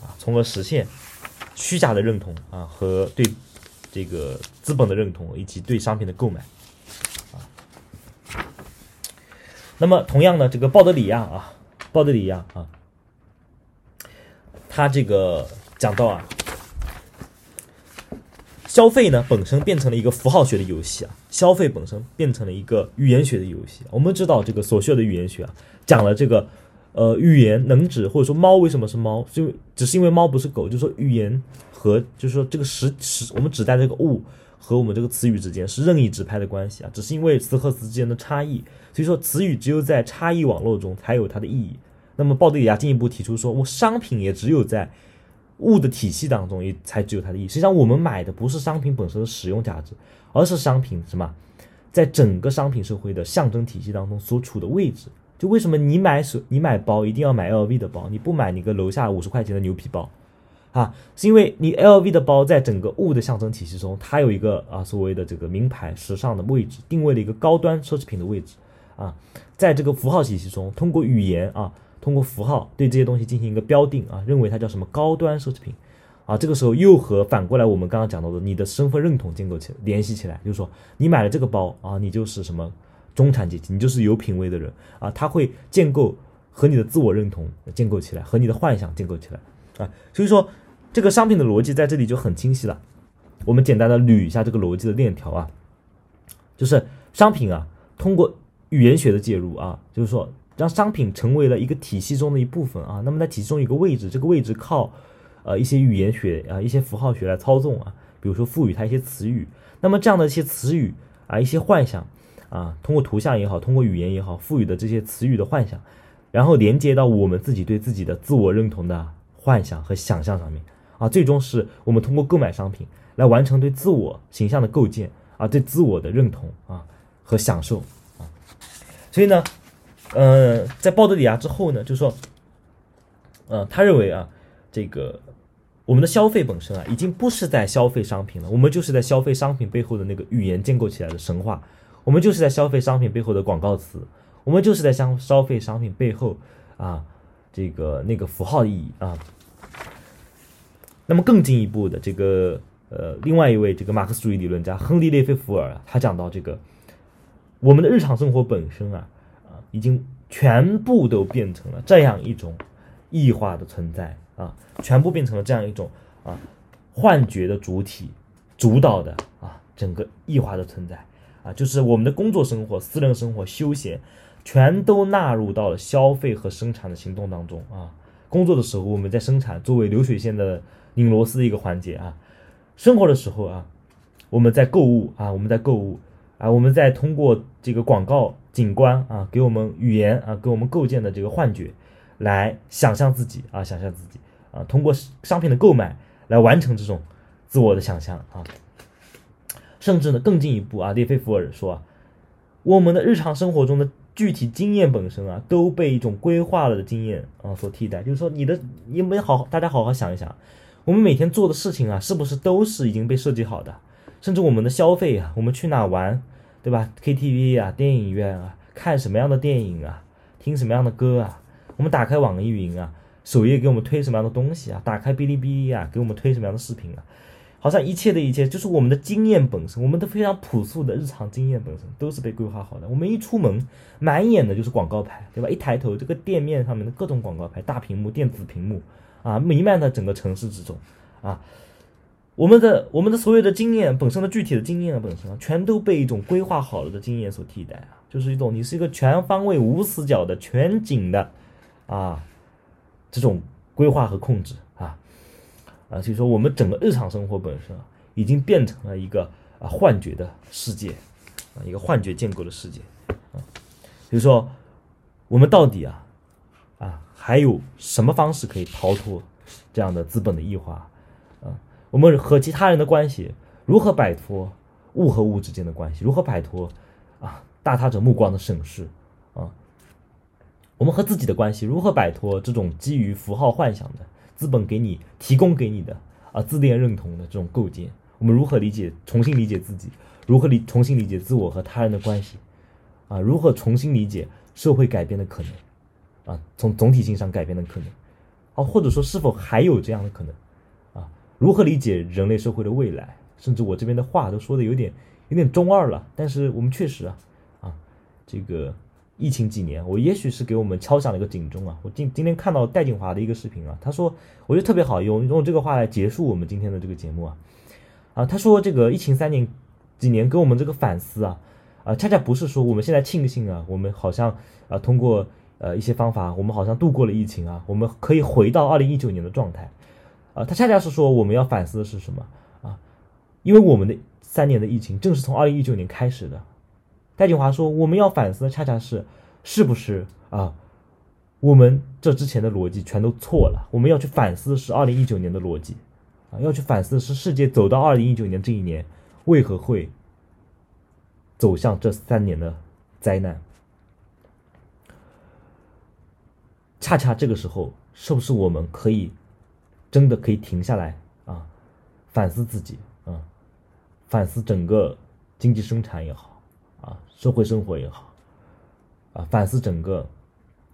啊，从而实现虚假的认同啊和对这个资本的认同以及对商品的购买啊。那么同样呢，这个鲍德里亚啊，鲍德里亚啊，他这个讲到啊，消费呢本身变成了一个符号学的游戏啊，消费本身变成了一个语言学的游戏。我们知道这个所需要的语言学啊，讲了这个呃语言能指或者说猫为什么是猫，就只是因为猫不是狗，就说语言和就是说这个实实我们指代这个物和我们这个词语之间是任意指派的关系啊，只是因为词和词之间的差异，所以说词语只有在差异网络中才有它的意义。那么鲍德里亚进一步提出说，我商品也只有在物的体系当中也才只有它的意义。实际上，我们买的不是商品本身的使用价值，而是商品什么，在整个商品社会的象征体系当中所处的位置。就为什么你买手你买包一定要买 LV 的包，你不买你个楼下五十块钱的牛皮包？啊，是因为你 LV 的包在整个物的象征体系中，它有一个啊所谓的这个名牌时尚的位置，定位了一个高端奢侈品的位置啊，在这个符号体系中，通过语言啊。通过符号对这些东西进行一个标定啊，认为它叫什么高端奢侈品啊，这个时候又和反过来我们刚刚讲到的你的身份认同建构起联系起来，就是说你买了这个包啊，你就是什么中产阶级，你就是有品位的人啊，它会建构和你的自我认同建构起来，和你的幻想建构起来啊，所以说这个商品的逻辑在这里就很清晰了。我们简单的捋一下这个逻辑的链条啊，就是商品啊，通过语言学的介入啊，就是说。让商品成为了一个体系中的一部分啊，那么在体系中有个位置，这个位置靠，呃一些语言学啊一些符号学来操纵啊，比如说赋予它一些词语，那么这样的一些词语啊一些幻想啊，通过图像也好，通过语言也好，赋予的这些词语的幻想，然后连接到我们自己对自己的自我认同的幻想和想象上面啊，最终是我们通过购买商品来完成对自我形象的构建啊，对自我的认同啊和享受，所以呢。呃，在鲍德里亚之后呢，就是说，呃，他认为啊，这个我们的消费本身啊，已经不是在消费商品了，我们就是在消费商品背后的那个语言建构起来的神话，我们就是在消费商品背后的广告词，我们就是在消消费商品背后啊，这个那个符号意义啊。那么更进一步的这个呃，另外一位这个马克思主义理论家亨利列菲弗尔，他讲到这个我们的日常生活本身啊。啊已经全部都变成了这样一种异化的存在啊，全部变成了这样一种啊幻觉的主体主导的啊整个异化的存在啊，就是我们的工作生活、私人生活、休闲，全都纳入到了消费和生产的行动当中啊。工作的时候我们在生产，作为流水线的拧螺丝的一个环节啊；生活的时候啊，我们在购物啊，我们在购物啊，我们在通过这个广告。景观啊，给我们语言啊，给我们构建的这个幻觉，来想象自己啊，想象自己啊，通过商品的购买来完成这种自我的想象啊，甚至呢更进一步啊，列菲弗尔说，我们的日常生活中的具体经验本身啊，都被一种规划了的经验啊所替代。就是说，你的你们好，大家好好想一想，我们每天做的事情啊，是不是都是已经被设计好的？甚至我们的消费啊，我们去哪玩？对吧？KTV 啊，电影院啊，看什么样的电影啊，听什么样的歌啊？我们打开网易云啊，首页给我们推什么样的东西啊？打开哔哩哔哩啊，给我们推什么样的视频啊？好像一切的一切，就是我们的经验本身，我们的非常朴素的日常经验本身，都是被规划好的。我们一出门，满眼的就是广告牌，对吧？一抬头，这个店面上面的各种广告牌，大屏幕、电子屏幕啊，弥漫在整个城市之中啊。我们的我们的所有的经验本身的具体的经验本身，全都被一种规划好了的经验所替代啊，就是一种你是一个全方位无死角的全景的啊这种规划和控制啊啊，所以说我们整个日常生活本身啊，已经变成了一个啊幻觉的世界啊，一个幻觉建构的世界啊，所以说我们到底啊啊还有什么方式可以逃脱这样的资本的异化？我们和其他人的关系如何摆脱物和物之间的关系？如何摆脱啊大他者目光的审视啊？我们和自己的关系如何摆脱这种基于符号幻想的资本给你提供给你的啊自恋认同的这种构建？我们如何理解重新理解自己？如何理重新理解自我和他人的关系？啊？如何重新理解社会改变的可能？啊？从总体性上改变的可能？啊？或者说是否还有这样的可能？如何理解人类社会的未来？甚至我这边的话都说的有点有点中二了，但是我们确实啊啊，这个疫情几年，我也许是给我们敲响了一个警钟啊。我今今天看到戴锦华的一个视频啊，他说，我觉得特别好，用用这个话来结束我们今天的这个节目啊。啊，他说这个疫情三年几年给我们这个反思啊，啊，恰恰不是说我们现在庆幸啊，我们好像啊通过呃一些方法，我们好像度过了疫情啊，我们可以回到二零一九年的状态。啊，他恰恰是说我们要反思的是什么啊？因为我们的三年的疫情正是从二零一九年开始的。戴锦华说：“我们要反思的恰恰是，是不是啊？我们这之前的逻辑全都错了。我们要去反思的是二零一九年的逻辑，啊，要去反思的是世界走到二零一九年这一年为何会走向这三年的灾难？恰恰这个时候，是不是我们可以真的可以停下来啊，反思自己啊，反思整个经济生产也好。”啊，社会生活也好，啊，反思整个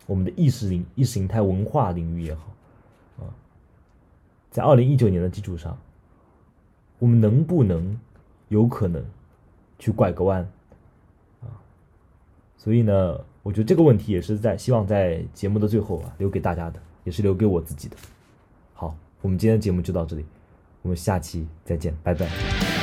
我们的意识领意识形态文化领域也好，啊，在二零一九年的基础上，我们能不能有可能去拐个弯？啊，所以呢，我觉得这个问题也是在希望在节目的最后啊，留给大家的，也是留给我自己的。我们今天的节目就到这里，我们下期再见，拜拜。